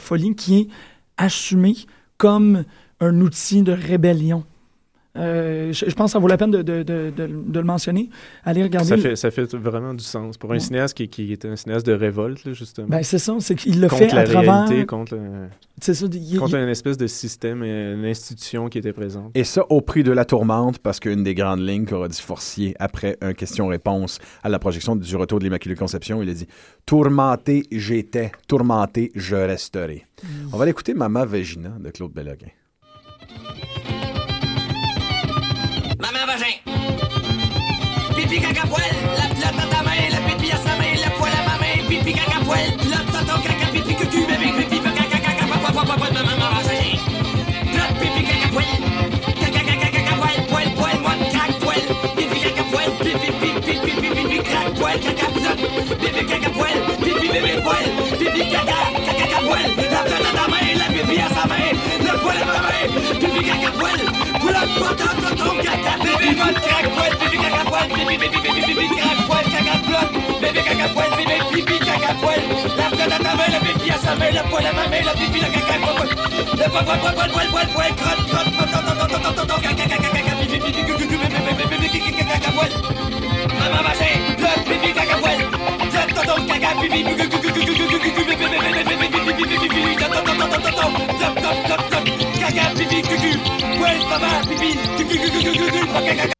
folie qui est assumée comme un outil de rébellion. Euh, je, je pense que ça vaut la peine de, de, de, de, de le mentionner. Allez regarder. Ça fait, ça fait vraiment du sens. Pour un Ouais. cinéaste qui, qui est un cinéaste de révolte, là, justement. Ben, c'est ça, c'est qu'il le contre fait la à travers. réalité, contre, le- C'est ça, il- contre il- une espèce de système une institution qui était présente. Et ça au prix de la tourmente, parce qu'une des grandes lignes qu'aura dit Forcier après un question-réponse à la projection du retour de l'Immaculée Conception, il a dit Tourmenté j'étais, tourmenté je resterai. On va l'écouter Mama Vagina de Claude Belloguin. Pipi caca poil, la main, le pipi à sa main, le poil à ma main, pipi caca poil, plotte tonton caca pipi cucu, bébé pipi caca caca caca papa papa de maman pipi caca poil, caca caca caca poil, poil poil, moi crac poil, pipi caca poil, pipi pipi pipi pipi crac poil, caca pipi caca poil, pipi bébé poil, pipi caca caca caca poil, la main, le pipi à sa main, le poil à ma main, pipi caca poil, crac poil, pipi caca poil, pipi pipi pipi pipi crac poil, caca plotte, bébé caca poil, bébé pipi la plotte à ta main, le pipi à sa main, le poil à ma cucu cucu bébé bébé bébé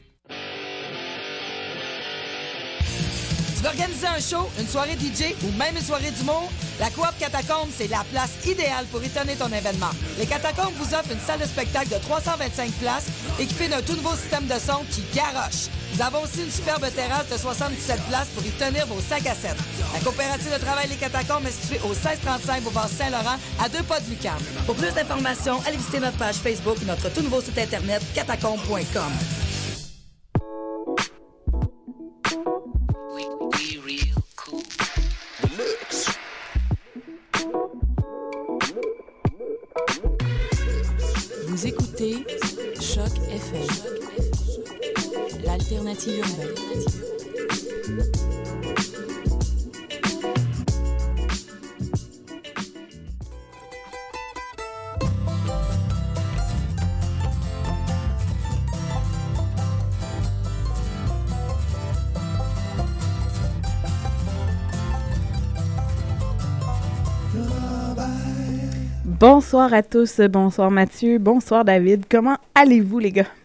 Tu veux organiser un show, une soirée DJ ou même une soirée d'humour? La Coop Catacombe, c'est la place idéale pour étonner ton événement. Les Catacombes vous offrent une salle de spectacle de 325 places équipée d'un tout nouveau système de son qui garoche. Nous avons aussi une superbe terrasse de 77 places pour y tenir vos sacs à 7. La coopérative de travail Les Catacombes est située au 1635 boulevard Saint-Laurent, à deux pas de Lucam. Pour plus d'informations, allez visiter notre page Facebook et notre tout nouveau site internet catacombe.com. Bonsoir à tous, bonsoir Mathieu, bonsoir David. Comment allez-vous les gars?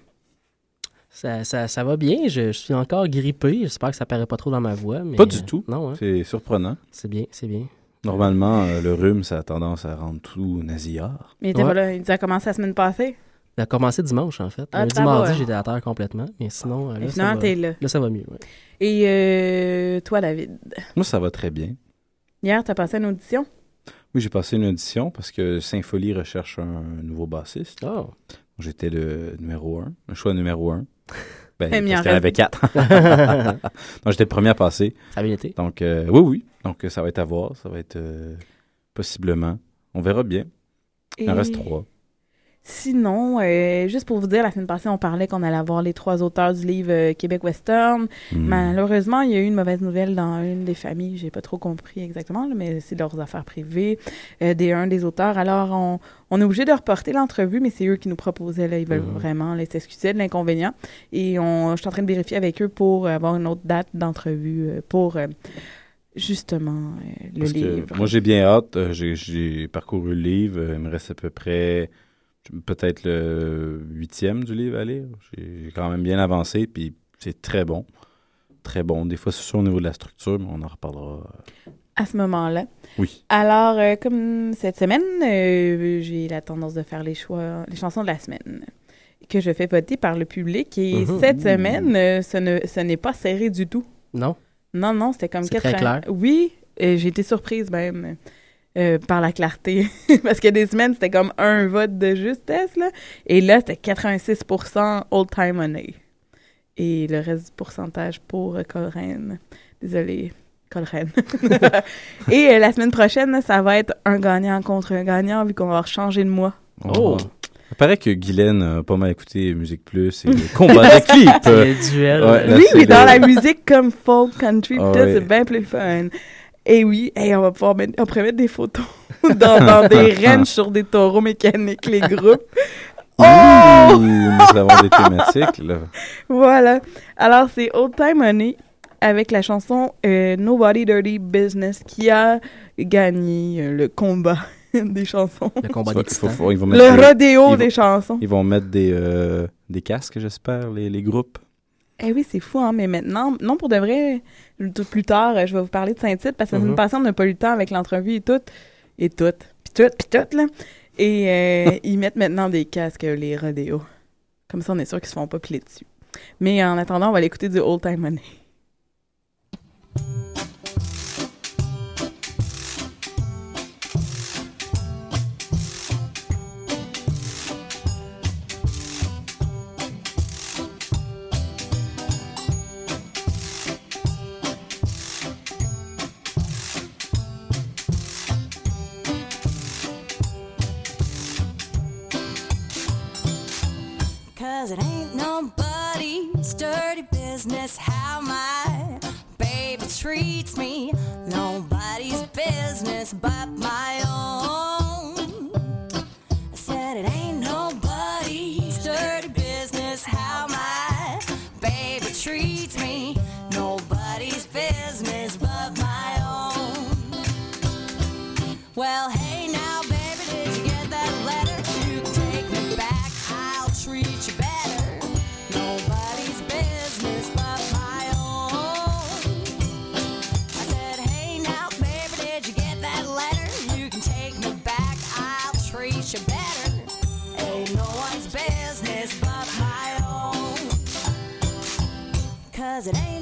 Ça, ça, ça va bien, je, je suis encore grippé. J'espère que ça paraît pas trop dans ma voix. Mais, Pas du euh, tout. Non, hein? C'est surprenant. C'est bien, c'est bien. Normalement, euh, le rhume, ça a tendance à rendre tout nasillard. Mais il était Ouais. pas là, il a commencé la semaine passée. Ça a commencé dimanche, en fait. Ah, Lundi, mardi, ouais. j'étais à terre complètement. Mais sinon, euh, là, ça va, t'es là. là, ça va mieux. ouais. Et euh, toi David, Moi, ça va très bien. hier t'as passé une audition? Oui, j'ai passé une audition parce que Sympholie recherche un nouveau bassiste. Oh. J'étais le numéro un, le choix numéro un. Ben, il en parce qu'il y en avait quatre. Donc, j'étais le premier à passer. Ça a bien été. Donc, euh, oui, oui. Donc, euh, ça va être à voir. Ça va être euh, possiblement. On verra bien. Il en reste trois. Sinon, euh, juste pour vous dire, la semaine passée, on parlait qu'on allait avoir les trois auteurs du livre euh, Québec Western. Hmm. Malheureusement, il y a eu une mauvaise nouvelle dans une des familles. J'ai pas trop compris exactement, là, mais c'est leurs affaires privées euh, des un des auteurs. Alors, on, on est obligé de reporter l'entrevue, mais c'est eux qui nous proposaient. Là, ils veulent Mhm. vraiment les s'excuser de l'inconvénient. Et on, je suis en train de vérifier avec eux pour avoir une autre date d'entrevue euh, pour euh, justement le Parce livre. moi, j'ai bien hâte. J'ai, parcouru le livre. Il me reste à peu près peut-être le huitième du livre à lire. J'ai quand même bien avancé, puis c'est très bon. Très bon. Des fois, c'est sûr au niveau de la structure, mais on en reparlera. à ce moment-là. Oui. Alors, euh, comme cette semaine, euh, j'ai la tendance de faire les choix, les chansons de la semaine que je fais voter par le public. Et cette semaine, euh, ce ne- ce n'est pas serré du tout. Non? Non, non, c'était comme C'est très 80 clair. Oui, j'ai été surprise même euh, par la clarté. Parce a des semaines, c'était comme un vote de justesse, là. Et là, c'était 86% Old Time Money. Et le reste du pourcentage pour euh, Coleraine. Désolée, Coleraine. Et euh, la semaine prochaine, là, ça va être un gagnant contre un gagnant, vu qu'on va changer de mois. Oh! Il paraît que Guylaine a pas mal écouté Musique Plus et le combat de clip. Les duels. Ouais, là, oui, dans la musique comme folk, country, Ah c'est bien plus fun. Et oui, hey, on va pouvoir mettre, on pourrait mettre des photos dans, dans des ranchs sur des taureaux mécaniques, les groupes. Oh! Ouh, nous avons des thématiques, là. Voilà. Alors, c'est Old Time Money avec la chanson euh, Nobody Dirty Business qui a gagné euh, le combat des chansons. Le combat des faut- titans. faut- ils vont mettre Le rodéo des chansons. Ils vont mettre des, euh, des casques, j'espère, les, les groupes. Eh oui, c'est fou, hein, mais maintenant, non, pour de vrai, tout plus tard, je vais vous parler de Saint-Tite parce que Mhm. passée, on n'a pas eu le temps avec l'entrevue et tout, et tout, puis tout, puis tout, là. Et euh, ils mettent maintenant des casques, les rodéos. Comme ça, on est sûr qu'ils se font pas piler dessus. Mais en attendant, on va l'écouter du Old Time Money. Business how my baby treats me. Nobody's business but my own. Cause it ain't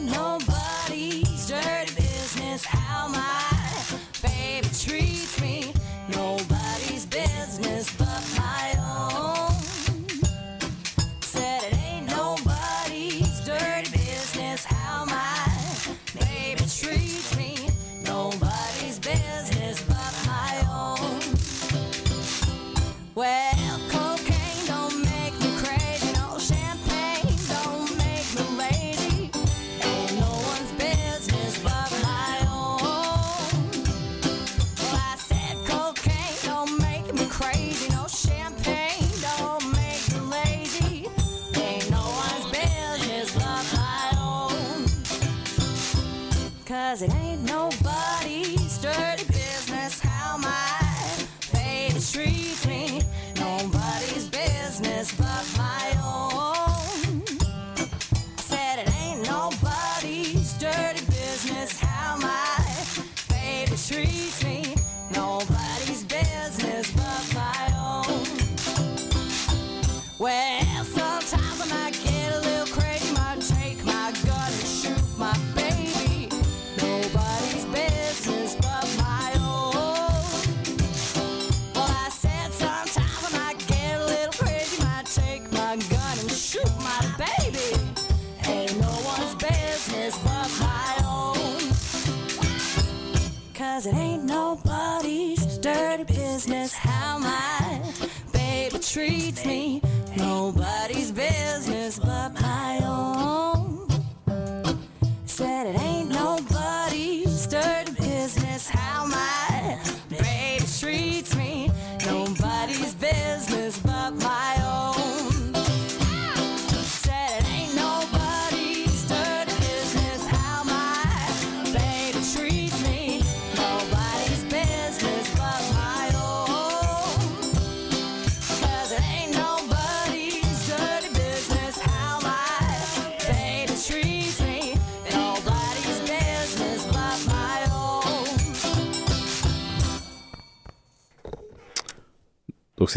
Cause it ain't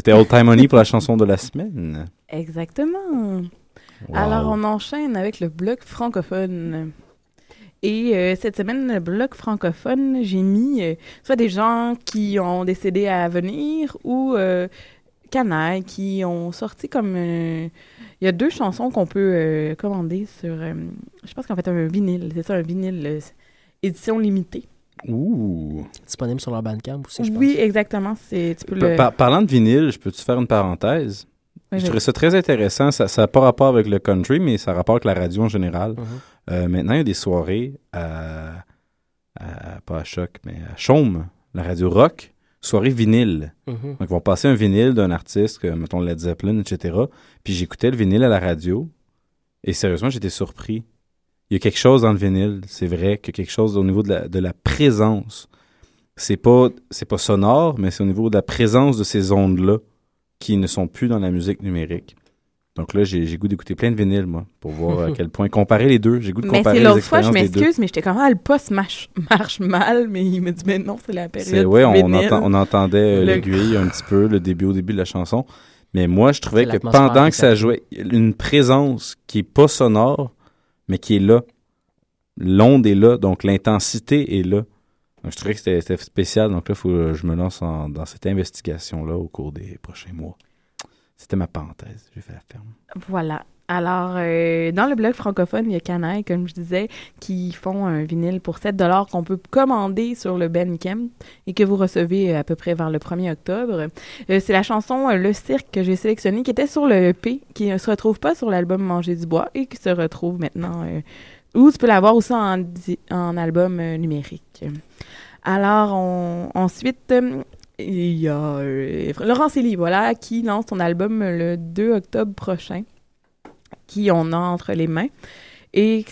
c'était Old Time Honey pour la chanson de la semaine. Exactement. Wow. Alors, on enchaîne avec le bloc francophone. Et euh, cette semaine, le bloc francophone, j'ai mis euh, soit des gens qui ont décidé à venir ou euh, Canaille qui ont sorti comme. euh, Il y a deux chansons qu'on peut commander sur. je pense qu'en fait, un vinyle. C'est ça, un vinyle édition limitée. Ouh. Disponible sur leur Bandcamp aussi, je pense. Oui, exactement. C'est, tu peux le. Par- parlant de vinyle, je peux-tu faire une parenthèse? Oui, je trouvais ça très intéressant. Ça n'a pas rapport avec le country, mais ça a rapport avec la radio en général. Mhm. Euh, maintenant, il y a des soirées à, à- pas à Choc, mais à Chaume, la radio rock, soirée vinyle. Mhm. Donc, ils vont passer un vinyle d'un artiste, que, mettons Led Zeppelin, etc. Puis j'écoutais le vinyle à la radio, et sérieusement, j'étais surpris. Il y a quelque chose dans le vinyle, c'est vrai, qu'il y a quelque chose au niveau de la, de la présence. C'est pas, c'est pas sonore, mais c'est au niveau de la présence de ces ondes-là qui ne sont plus dans la musique numérique. Donc là, j'ai j'ai goût d'écouter plein de vinyles, moi, pour voir à quel point comparer les deux. J'ai goût de Mais comparer c'est les l'autre fois, je expériences m'excuse, mais j'étais comme, ah, le poste marche, marche mal, mais il me dit, mais non, c'est la C'est période. ouais, du on, entend- on entendait euh, Le- l'aiguille un petit peu, le début au début de la chanson. Mais moi, je trouvais C'est que pendant que ça jouait, une présence qui est pas sonore, mais qui est là. L'onde est là, donc l'intensité est là. Donc, je trouvais que c'était spécial. Donc là, faut que je me lance en- dans cette investigation-là au cours des prochains mois. C'était ma parenthèse. J'ai fait la ferme. Voilà. Alors, euh, dans le blog francophone, il y a Canaille, comme je disais, qui font un vinyle pour 7 qu'on peut commander sur le Bandcamp et que vous recevez euh, à peu près vers le 1er octobre. Euh, c'est la chanson Le Cirque que j'ai sélectionnée, qui était sur le EP, qui ne se retrouve pas sur l'album Manger du bois et qui se retrouve maintenant, euh, ou tu peux l'avoir aussi en, album numérique. Alors, on- ensuite, il y a Laurence Elie, voilà, qui lance son album le 2 octobre prochain, qui on a entre les mains. Et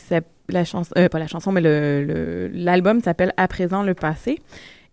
la chanson, euh, pas la chanson, mais l'album s'appelle À présent le passé.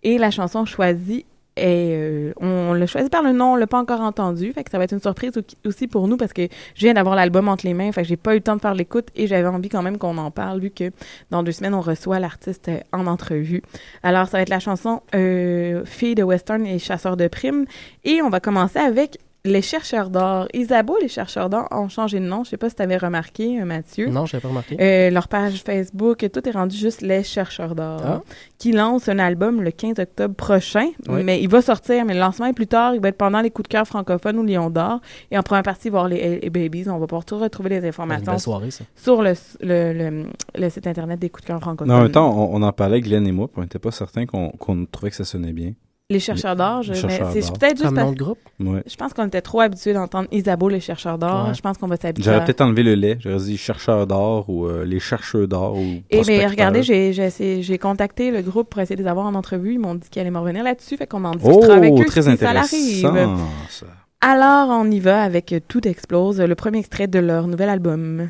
Et la chanson choisie est. euh, on l'a choisi par le nom, on l'a pas encore entendu. Fait que ça va être une surprise au- aussi pour nous parce que je viens d'avoir l'album entre les mains. Fait que j'ai pas eu le temps de faire l'écoute et j'avais envie quand même qu'on en parle vu que dans deux semaines, on reçoit l'artiste euh, en entrevue. Alors, ça va être la chanson euh, Fille de Western et Chasseur de primes. Et on va commencer avec Les Chercheurs d'or. Isabeau, Les Chercheurs d'or ont changé de nom. Je sais pas si tu avais remarqué, euh, Mathieu. Non, je n'avais pas remarqué. Euh, leur page Facebook, tout est rendu juste Les Chercheurs d'or, Ah. qui lance un album le 15 octobre prochain. Oui. Mais il va sortir, mais le lancement est plus tard. Il va être pendant les coups de cœur francophones ou Lion d'or. Et en première partie, voir les, les Babies. On va pouvoir tout retrouver les informations soirée, ça. sur le, le, le- le site internet des coups de cœur francophones. Non, en même temps, on, on en parlait, Glenn et moi, puis on n'était pas certains qu'on qu'on trouvait que ça sonnait bien. Les chercheurs d'or, je- mais c'est peut-être juste Comme parce groupe? Ouais. Je pense qu'on était trop habitués d'entendre Isabeau, les chercheurs d'or. Ouais. Je pense qu'on va s'habituer. J'aurais à- peut-être enlevé le lait. J'aurais dit chercheurs d'or ou euh, les chercheurs d'or ou Et bien, prospecteurs. regardez, j'ai j'ai essayé- j'ai contacté le groupe pour essayer de les avoir en entrevue. Ils m'ont dit qu'ils allaient me revenir là-dessus. Fait qu'on en Oh, discutera avec eux très si ça intéressant, ça. Alors, on y va avec Tout explose, le premier extrait de leur nouvel album.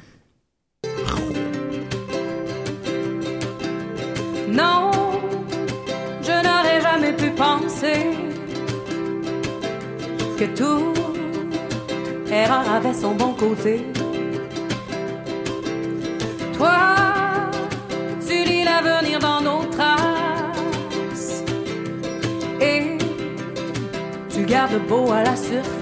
Penser que tout erreur avait son bon côté. Toi, tu lis l'avenir dans nos traces et tu gardes beau à la surface.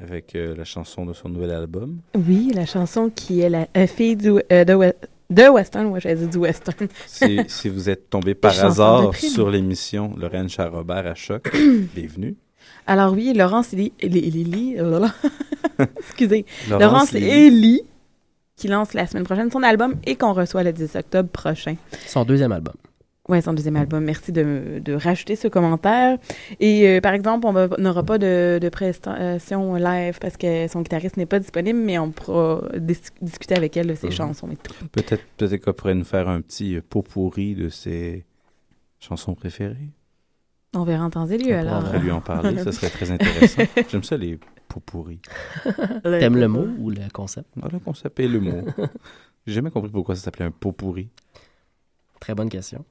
Avec euh, la chanson de son nouvel album. Oui, la chanson qui est la euh, fille du, euh, de, de Western. Moi, j'allais dire du Western. Si, si vous êtes tombé par hasard sur l'émission Lorraine Charrobert à Choc, bienvenue. Alors oui, Laurence Eli- Eli- oh excusez, Laurence Laurence Lily. Eli, qui lance la semaine prochaine son album et qu'on reçoit le 10 octobre prochain. Son deuxième album. Oui, son deuxième album. Merci de, de rajouter ce commentaire. Et euh, par exemple, on va- on n'aura pas de, de prestation live parce que son guitariste n'est pas disponible, mais on pourra dis- discuter avec elle de ses Mhm. chansons et tout. Peut-être peut qu'elle pourrait nous faire un petit euh, pot pourri de ses chansons préférées. On verra en temps et lieu On alors. pourrait lui en parler, ce serait très intéressant. J'aime ça, les pots pourris. T'aimes le mot ou le concept? Ah, le concept et le mot. J'ai jamais compris pourquoi ça s'appelait un pot pourri. Très bonne question.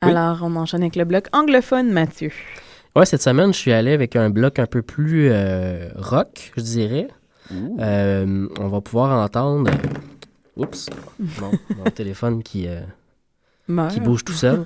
Alors, on enchaîne avec le bloc anglophone, Mathieu. Ouais, cette semaine, je suis allé avec un bloc un peu plus euh, rock, je dirais. Euh, on va pouvoir entendre. Oups, mon, mon téléphone qui, euh, qui bouge tout seul.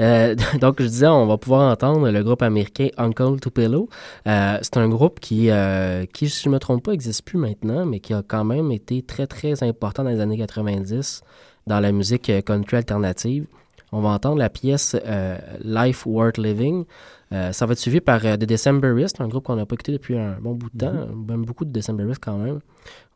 Euh, donc, je disais, on va pouvoir entendre le groupe américain Uncle Tupelo. Euh, c'est un groupe qui, euh, qui, si je ne me trompe pas, n'existe plus maintenant, mais qui a quand même été très, très important dans les années 90 dans la musique euh, country alternative. On va entendre la pièce euh, Life Worth Living. Euh, ça va être suivi par euh, The Decemberists, un groupe qu'on n'a pas écouté depuis un bon bout de temps. Même beaucoup de Decemberists quand même.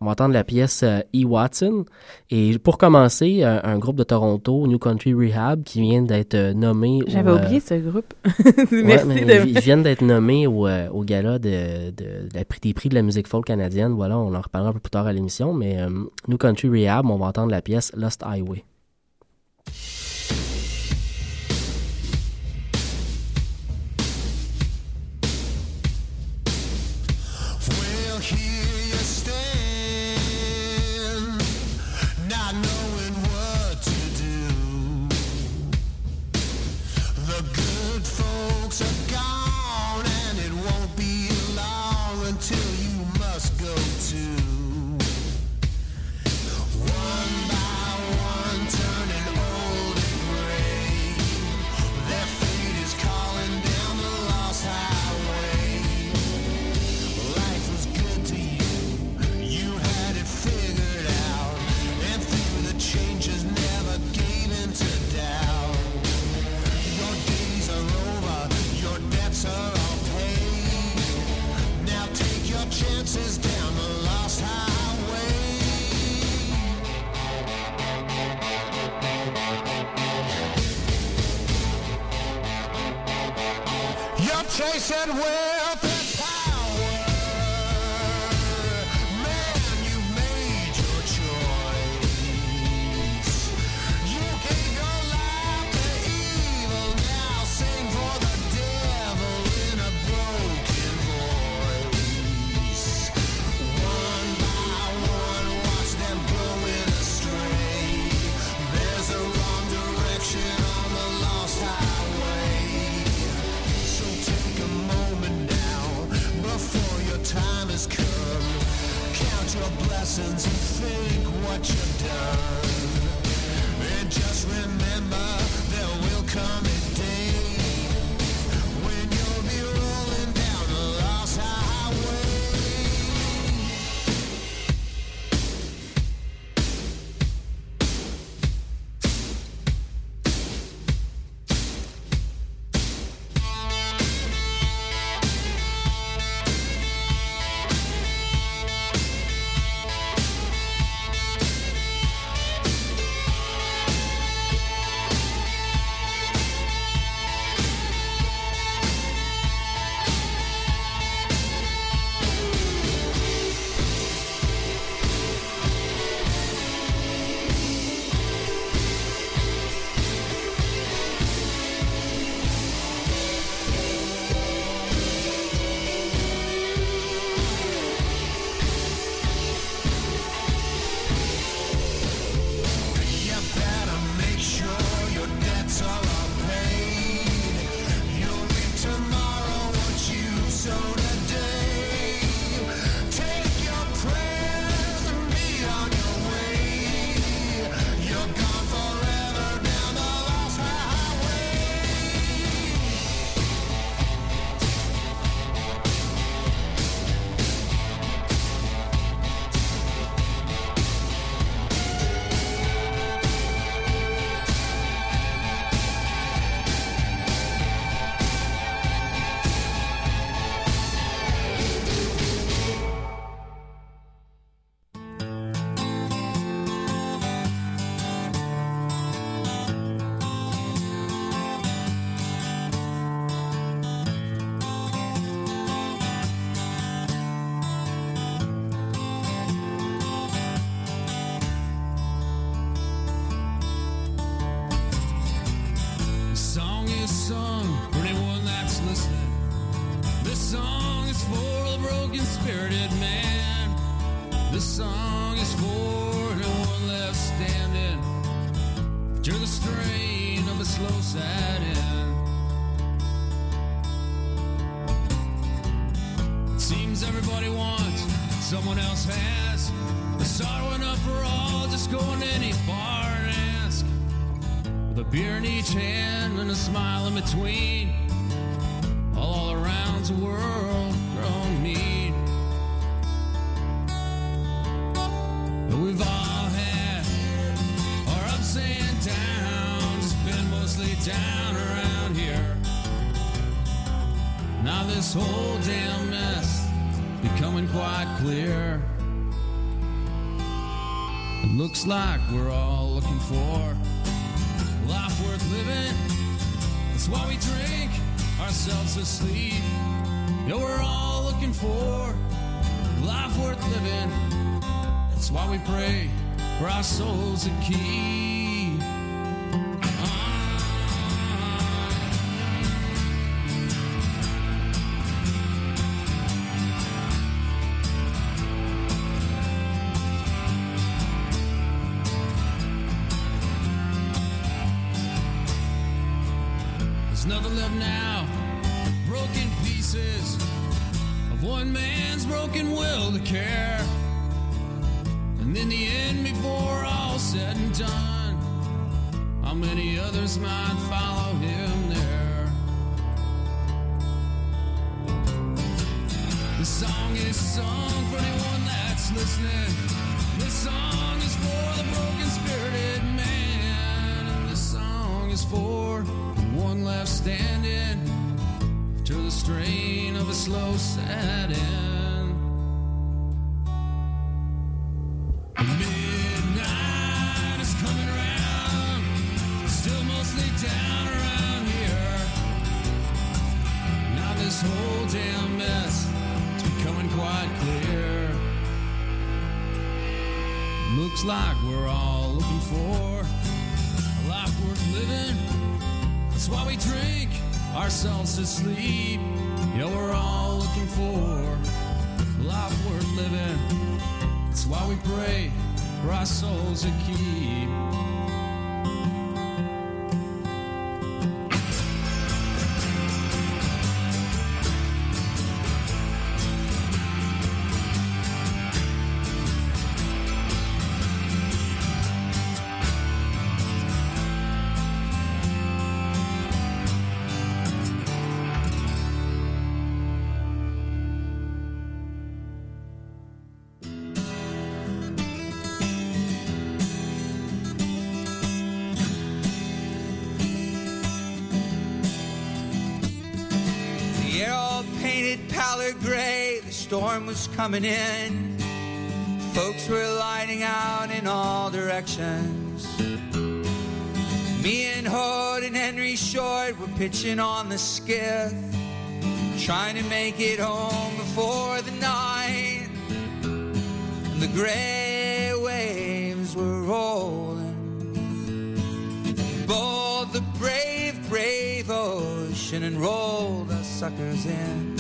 On va entendre la pièce euh, E. Watson. Et pour commencer, un groupe de Toronto, New Country Rehab, qui vient d'être nommé. J'avais oublié ce groupe. Ouais, Merci mais de... Ils viennent d'être nommés au, au gala de, de- de la prix- des prix de la musique folk canadienne. Voilà, on en reparlera un peu plus tard à l'émission. Mais New Country Rehab, on va entendre la pièce Lost Highway. said, Where a beer in each hand and a smile in between. All, around the world grown mean. We've all had our ups and downs, it's been mostly down around here. Now this whole damn mess becoming quite clear. It looks like we're all looking for life worth living. That's why we drink ourselves to sleep. You know, we're all looking for life worth living. That's why we pray for our souls to keep. Painted pallor gray, the storm was coming in. Folks were lighting out in all directions. Me and Hood and Henry Short were pitching on the skiff, trying to make it home before the night. And the gray waves were rolling. Bold the brave, brave ocean and rolled suckers in.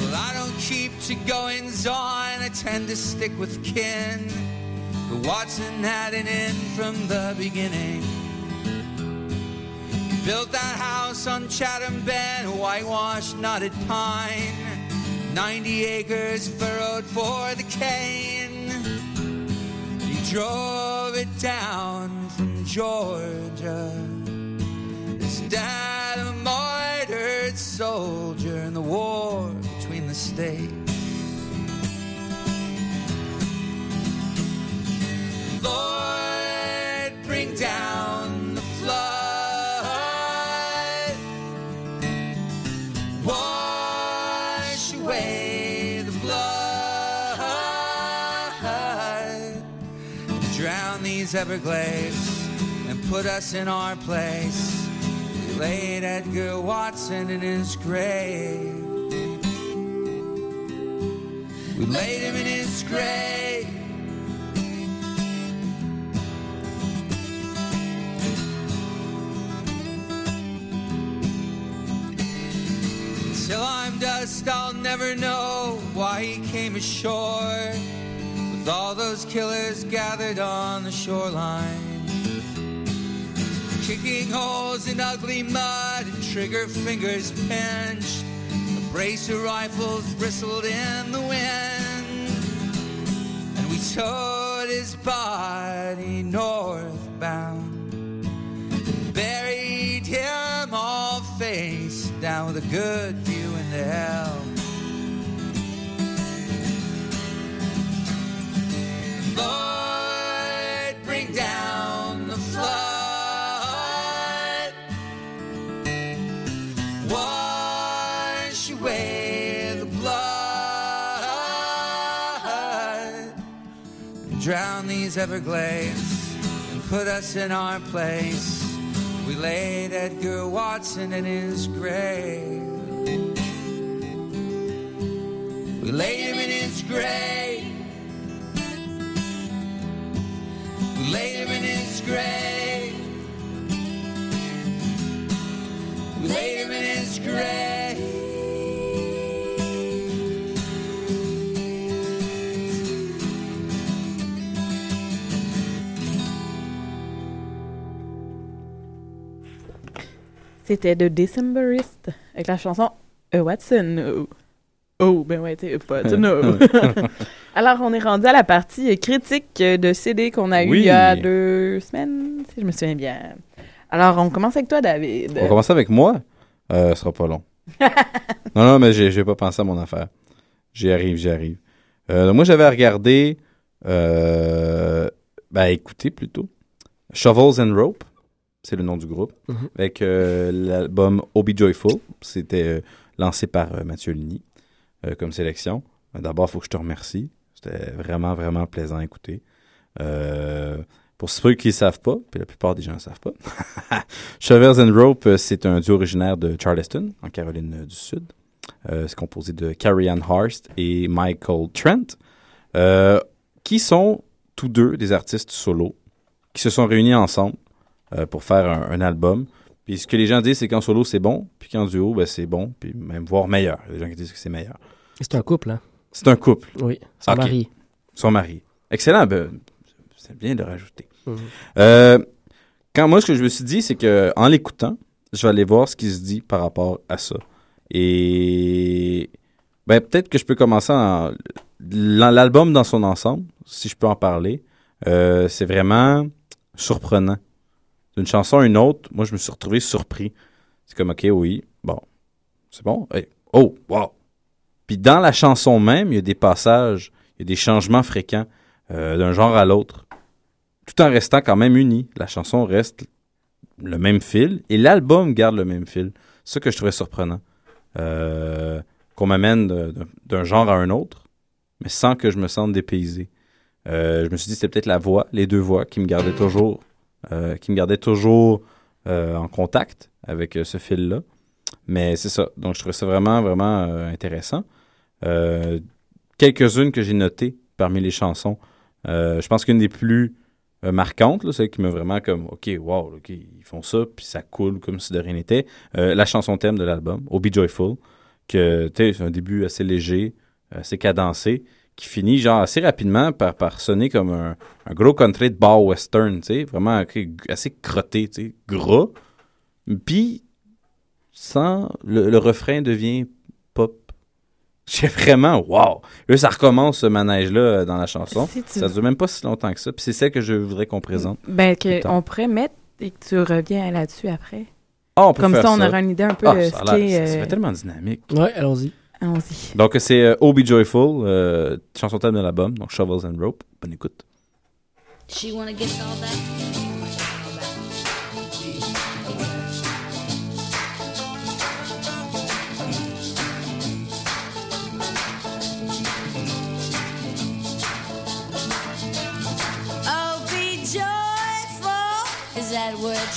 Well, I don't keep to goings on, I tend to stick with kin. But Watson had an in from the beginning. Built that house on Chatham Bend, whitewashed knotted pine. 90 acres furrowed for the cane. He drove it down from Georgia. Dad, a martyred soldier in the war between the states. Lord, bring down the flood. Wash away the blood. Drown these Everglades and put us in our place. Laid Edgar Watson in his grave. We laid him in his grave. Till I'm dust, I'll never know why he came ashore with all those killers gathered on the shoreline. Kicking holes in ugly mud and trigger fingers pinched. A brace of rifles bristled in the wind. And we towed his body northbound. Buried him all face down with a good view into hell. Lord, Everglades and put us in our place. We laid Edgar Watson in his grave. We laid him in his grave. We laid him in his grave. C'était The Decemberist avec la chanson A Watson. Oh, oh ben ouais, t'es pas. tu know. Alors, on est rendu à la partie critique de CD qu'on a eu Oui. il y a deux semaines, si je me souviens bien. Alors, on commence avec toi, David. On va commencer avec moi? Euh, ce sera pas long. non, non, mais j'ai pas pensé à mon affaire. J'y arrive, j'y arrive. Euh, moi, j'avais regardé, euh, ben, écoutez plutôt, Shovels and Rope, c'est le nom du groupe, Mhm. avec euh, l'album Be Joyful. C'était euh, lancé par euh, Mathieu Ligny comme sélection. D'abord, il faut que je te remercie. C'était vraiment, vraiment plaisant à écouter. Pour ceux qui ne savent pas, puis la plupart des gens ne savent pas, Shovels and Rope, c'est un duo originaire de Charleston, en Caroline du Sud. C'est composé de Carrie Ann Harst et Michael Trent, qui sont tous deux des artistes solo, qui se sont réunis ensemble euh, pour faire un, un album. Puis ce que les gens disent, c'est qu'en solo, c'est bon, puis qu'en duo, ben, c'est bon, puis même voire meilleur. Il y a des gens qui disent que c'est meilleur. C'est un couple, hein? C'est un couple. Oui, ils sont Ok. mariés. Ils sont mariés. Excellent. Ben, c'est bien de rajouter. Mhm. Euh, quand moi, ce que je me suis dit, c'est que en l'écoutant, je vais aller voir ce qui se dit par rapport à ça. Et ben, peut-être que je peux commencer en- l'album dans son ensemble, si je peux en parler. Euh, c'est vraiment surprenant. D'une chanson à une autre, moi, je me suis retrouvé surpris. C'est comme, OK, oui, bon, c'est bon. Oh, wow. Puis dans la chanson même, il y a des passages, il y a des changements fréquents euh, d'un genre à l'autre, tout en restant quand même uni. La chanson reste le même fil et l'album garde le même fil. C'est ça que je trouvais surprenant. Euh, qu'on m'amène d'un genre à un autre, mais sans que je me sente dépaysé. Euh, je me suis dit c'était peut-être la voix, les deux voix, qui me gardaient toujours, qui me gardaient toujours euh, en contact avec euh, ce fil-là. Mais c'est ça. Donc je trouvais ça vraiment, vraiment euh, intéressant. Euh, quelques-unes que j'ai notées parmi les chansons. Euh, je pense qu'une des plus euh, marquantes, là, celle qui m'a vraiment comme, OK, wow, ils font ça, puis ça coule comme si de rien n'était. Euh, la chanson thème de l'album, Oh Be Joyful, que, c'est un début assez léger, assez cadencé, qui finit, genre, assez rapidement par, par sonner comme un, un gros country de bar western, tu sais, vraiment assez crotté, tu sais, gras. Puis, sans, le, le refrain devient pop. J'ai vraiment, wow! Là, ça recommence ce manège-là euh, dans la chanson. Si tu- Ça dure même pas si longtemps que ça. Puis c'est ça que je voudrais qu'on présente. Ben, tout que le temps. on pourrait mettre et que tu reviens là-dessus après. Ah, on peut Comme faire ça, on ça. aura une idée un peu Ah, de ça ce a ça- ça euh, fait tellement dynamique. Ouais, allons-y. Allons-y. Donc, c'est euh, Oh Be Joyful, euh, chanson thème de l'album, donc Shovels and Rope. Bonne écoute. She wanna get all that.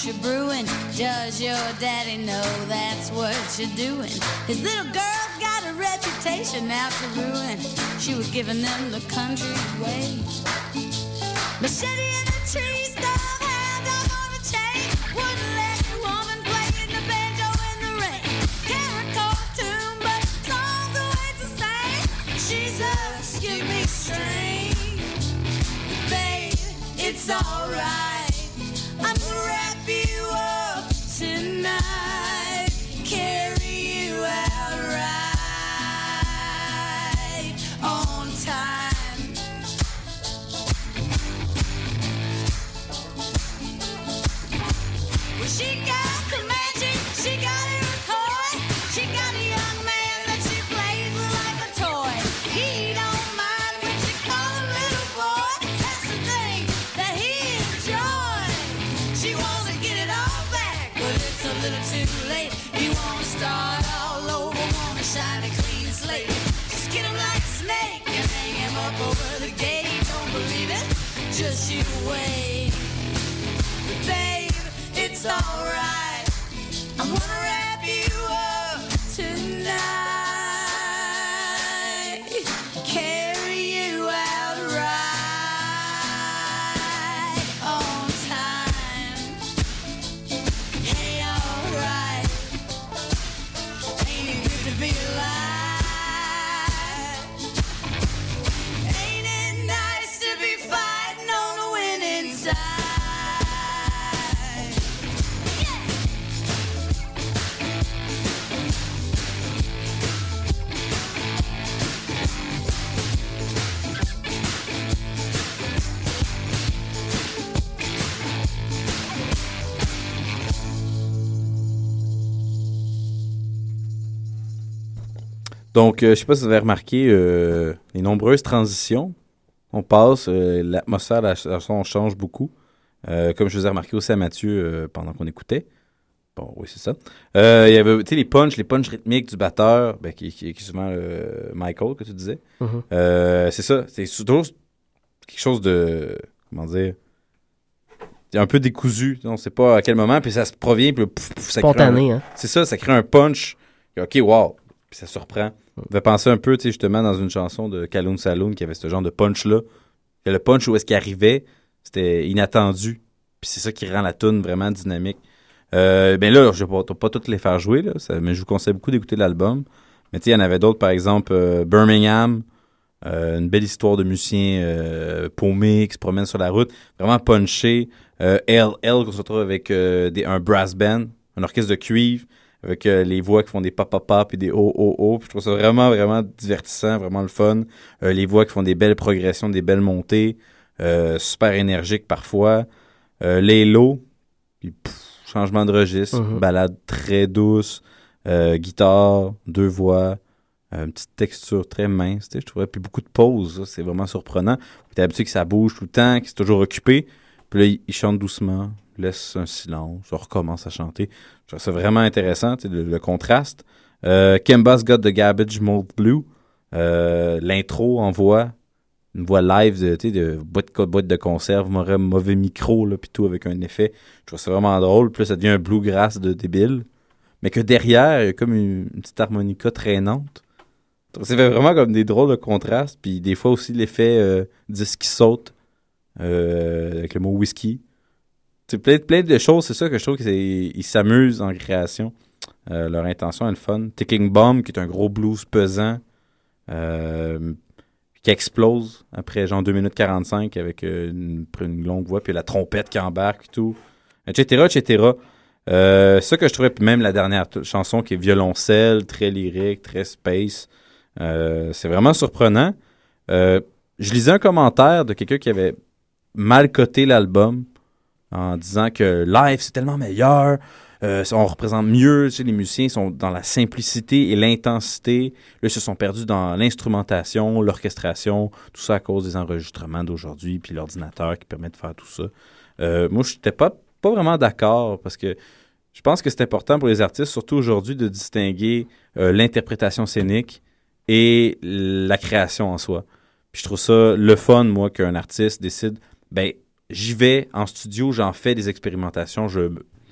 you're brewing? Does your daddy know that's what you're doing? His little girl's got a reputation out to ruin. She was giving them the country way. Machete in the tree, stove, hand up on a chain. Wouldn't let the woman play in the banjo in the rain. Can't record a tune, but song's always the same. She's a, excuse me, strange. Babe, it's alright. Donc, euh, je sais pas si vous avez remarqué euh, les nombreuses transitions. On passe, euh, l'atmosphère de la chanson change beaucoup. Comme je vous ai remarqué aussi à Mathieu pendant qu'on écoutait. Bon, oui, c'est ça. Il y avait, tu sais, les punchs, les punchs rythmiques du batteur, ben, qui, qui, qui est souvent Michael, que tu disais. Mhm. Euh, c'est ça. C'est toujours quelque chose de. Comment dire C'est un peu décousu. On sait pas à quel moment, puis ça se provient, puis pouf, pouf, ça crée Spontané, un- hein. C'est ça, ça crée un punch. Et OK, wow. Puis ça surprend. Va penser un peu, tu sais, justement, dans une chanson de Kaloun Saloon qui avait ce genre de punch-là. Le punch où est-ce qu'il arrivait, c'était inattendu. Puis c'est ça qui rend la tune vraiment dynamique. Euh, ben là, je vais pas, toutes les faire jouer, là, ça- mais je vous conseille beaucoup d'écouter l'album. Mais tu sais, il y en avait d'autres, par exemple, euh, Birmingham, euh, une belle histoire de musicien euh, paumé qui se promène sur la route, vraiment punché. Euh, LL, qu'on se retrouve avec euh, des, un brass band, un orchestre de cuivre, avec euh, les voix qui font des pa-pa-pa puis des oh-oh-oh. Puis Je trouve ça vraiment, vraiment divertissant, vraiment le fun. Euh, les voix qui font des belles progressions, des belles montées, euh, super énergiques parfois. Les low, puis pff, changement de registre, Mhm. balade très douce, guitare, deux voix, une petite texture très mince, tu sais, je trouvais. Puis beaucoup de pauses, c'est vraiment surprenant. T'es habitué que ça bouge tout le temps, que c'est toujours occupé. Puis là, il chante doucement, laisse un silence, on recommence à chanter. Je trouve ça vraiment intéressant, le, le contraste. Euh, Kemba's Got the Garbage Mold Blue. Euh, L'intro en voix, une voix live de, de boîte, de boîte de conserve, mauvais, micro, là, tout avec un effet. Je trouve ça vraiment drôle. Là, ça devient un bluegrass de débile. Mais que derrière, il y a comme une, petite harmonica traînante. Fait vraiment comme des drôles de contrastes. Puis des fois aussi l'effet euh, disque qui saute euh, avec le mot whisky. Plein, plein de choses. C'est ça que je trouve qu'ils s'amusent en création. Euh, leur intention est le fun. Ticking Bomb, qui est un gros blues pesant, euh, qui explose après genre 2 minutes 45 avec euh, une, longue voix, puis la trompette qui embarque et tout, etc., etc. Euh, ça que je trouvais, puis même la dernière chanson qui est violoncelle, très lyrique, très space, c'est vraiment surprenant. Je lisais un commentaire de quelqu'un qui avait mal coté l'album en disant que live c'est tellement meilleur, euh, on représente mieux, tu sais, les musiciens sont dans la simplicité et l'intensité. Là, ils se sont perdus dans l'instrumentation, l'orchestration, tout ça à cause des enregistrements d'aujourd'hui, puis l'ordinateur qui permet de faire tout ça. Euh, moi, je n'étais pas, pas vraiment d'accord parce que je pense que c'est important pour les artistes, surtout aujourd'hui, de distinguer euh, l'interprétation scénique et la création en soi. Puis je trouve ça le fun, moi, qu'un artiste décide, ben, j'y vais en studio, j'en fais des expérimentations, je,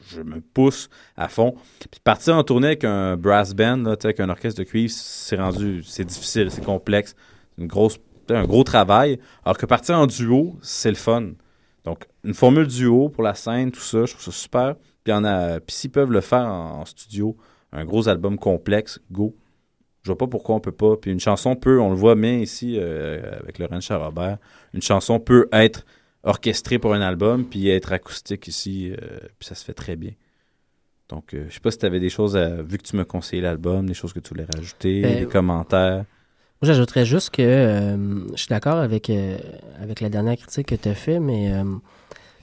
je me pousse à fond. Puis partir en tournée avec un brass band, avec un orchestre de cuivre, c'est rendu, c'est difficile, c'est complexe, une grosse, un gros travail. Alors que partir en duo, c'est le fun. Donc, une formule duo pour la scène, tout ça, je trouve ça super. Puis, on a, puis s'ils peuvent le faire en, en studio, un gros album complexe, go. Je vois pas pourquoi on peut pas. Puis une chanson peut, on le voit bien ici euh, avec Laurent Charrobert, une chanson peut être orchestrée pour un album puis être acoustique ici, euh, puis ça se fait très bien. Donc, euh, je sais pas si tu avais des choses, à, vu que tu me conseillais l'album, des choses que tu voulais rajouter, Ben, des commentaires. Moi, j'ajouterais juste que euh, je suis d'accord avec, euh, avec la dernière critique que tu as fait, mais euh,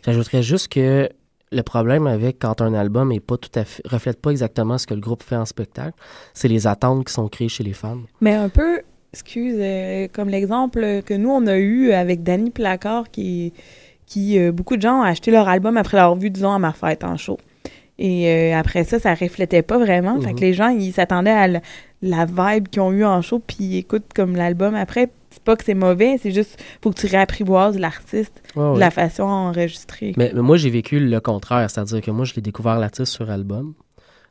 j'ajouterais juste que le problème avec quand un album est pas tout à fait, reflète pas exactement ce que le groupe fait en spectacle, c'est les attentes qui sont créées chez les fans. Mais un peu, excuse, euh, comme l'exemple que nous, on a eu avec Danny Placard, qui, qui euh, beaucoup de gens ont acheté leur album après l'avoir vu, disons, à ma fête en show. Et euh, après ça, ça reflétait pas vraiment. Fait Mhm. que les gens, ils s'attendaient à la, la vibe qu'ils ont eu en show, puis ils écoutent comme l'album après. C'est pas que c'est mauvais, c'est juste faut que tu réapprivoises l'artiste, de la façon enregistrée. Mais, mais moi, j'ai vécu le contraire, c'est-à-dire que moi, je l'ai découvert l'artiste sur album.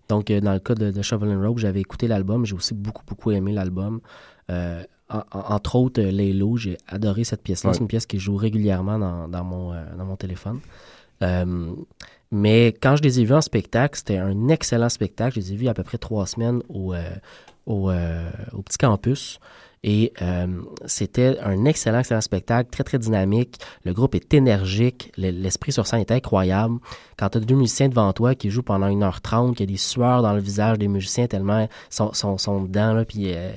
Donc, dans le cas de, de Shovel and Rope, j'avais écouté l'album, j'ai aussi beaucoup, beaucoup aimé l'album. Euh, en- en- entre autres, euh, Laylo, j'ai adoré cette pièce-là. Ouais. C'est une pièce qui joue régulièrement dans, dans mon, euh, dans mon téléphone. Euh, mais quand je les ai vus en spectacle, c'était un excellent spectacle. Je les ai vus à peu près trois semaines au, euh, au, euh, au Petit Campus. Et euh, c'était un excellent, excellent spectacle, très, très dynamique. Le groupe est énergique. Le- L'esprit sur scène est incroyable. Quand tu as deux musiciens devant toi qui jouent pendant 1h30, qu'il y a des sueurs dans le visage des musiciens tellement ils sont, sont, sont dedans, là, puis euh,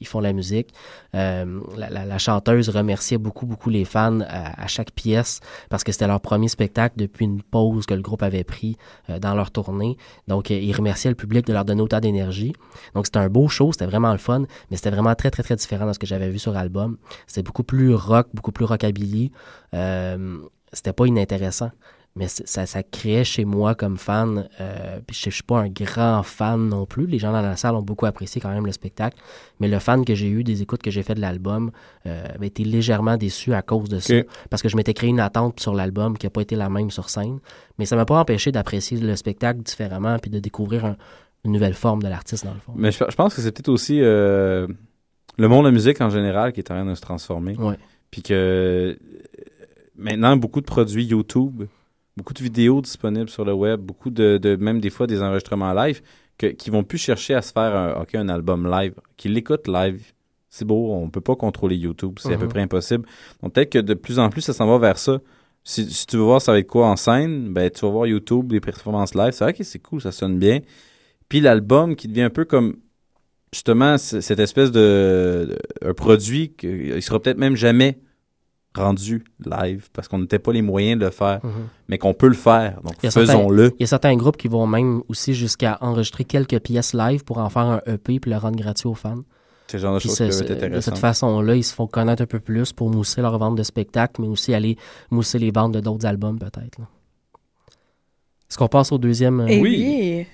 ils font la musique. Euh, la, la- la chanteuse remerciait beaucoup, beaucoup les fans à, à chaque pièce parce que c'était leur premier spectacle depuis une pause que le groupe avait pris euh, dans leur tournée. Donc, euh, ils remerciaient le public de leur donner autant d'énergie. Donc, c'était un beau show, c'était vraiment le fun, mais c'était vraiment très, très, très différent de ce que j'avais vu sur l'album. C'était beaucoup plus rock, beaucoup plus rockabilly. Euh, c'était pas inintéressant. Mais ça, ça créait chez moi comme fan, euh, puis je, je suis pas un grand fan non plus. Les gens dans la salle ont beaucoup apprécié quand même le spectacle, mais le fan que j'ai eu des écoutes que j'ai fait de l'album euh, avait été légèrement déçu à cause de ça, parce que je m'étais créé une attente sur l'album qui n'a pas été la même sur scène. Mais ça m'a pas empêché d'apprécier le spectacle différemment, puis de découvrir un- une nouvelle forme de l'artiste dans le fond. Mais je, je pense que c'est peut-être aussi euh, le monde de la musique en général qui est en train de se transformer. Ouais. Puis que euh, maintenant, beaucoup de produits YouTube, beaucoup de vidéos disponibles sur le web, beaucoup de, de- même des fois des enregistrements live, que, qui vont plus chercher à se faire un, un album live, qui l'écoutent live. C'est beau, on peut pas contrôler YouTube, c'est à peu Mhm. près impossible. Donc peut-être que de plus en plus, ça s'en va vers ça. Si, si tu veux voir ça va être quoi en scène, ben tu vas voir YouTube, les performances live, c'est vrai que c'est cool, ça sonne bien. Puis l'album qui devient un peu comme justement cette espèce de, de- un produit qu'il sera peut-être même jamais rendu live parce qu'on n'était pas les moyens de le faire, Mhm. mais qu'on peut le faire. Donc faisons-le. Il y a certains groupes qui vont même aussi jusqu'à enregistrer quelques pièces live pour en faire un EP puis le rendre gratuit aux fans. C'est genre de choses qui peuvent être de cette façon-là, ils se font connaître un peu plus pour mousser leur vente de spectacles, mais aussi aller mousser les ventes de d'autres albums, peut-être. là. Est-ce qu'on passe au deuxième? euh, Et oui,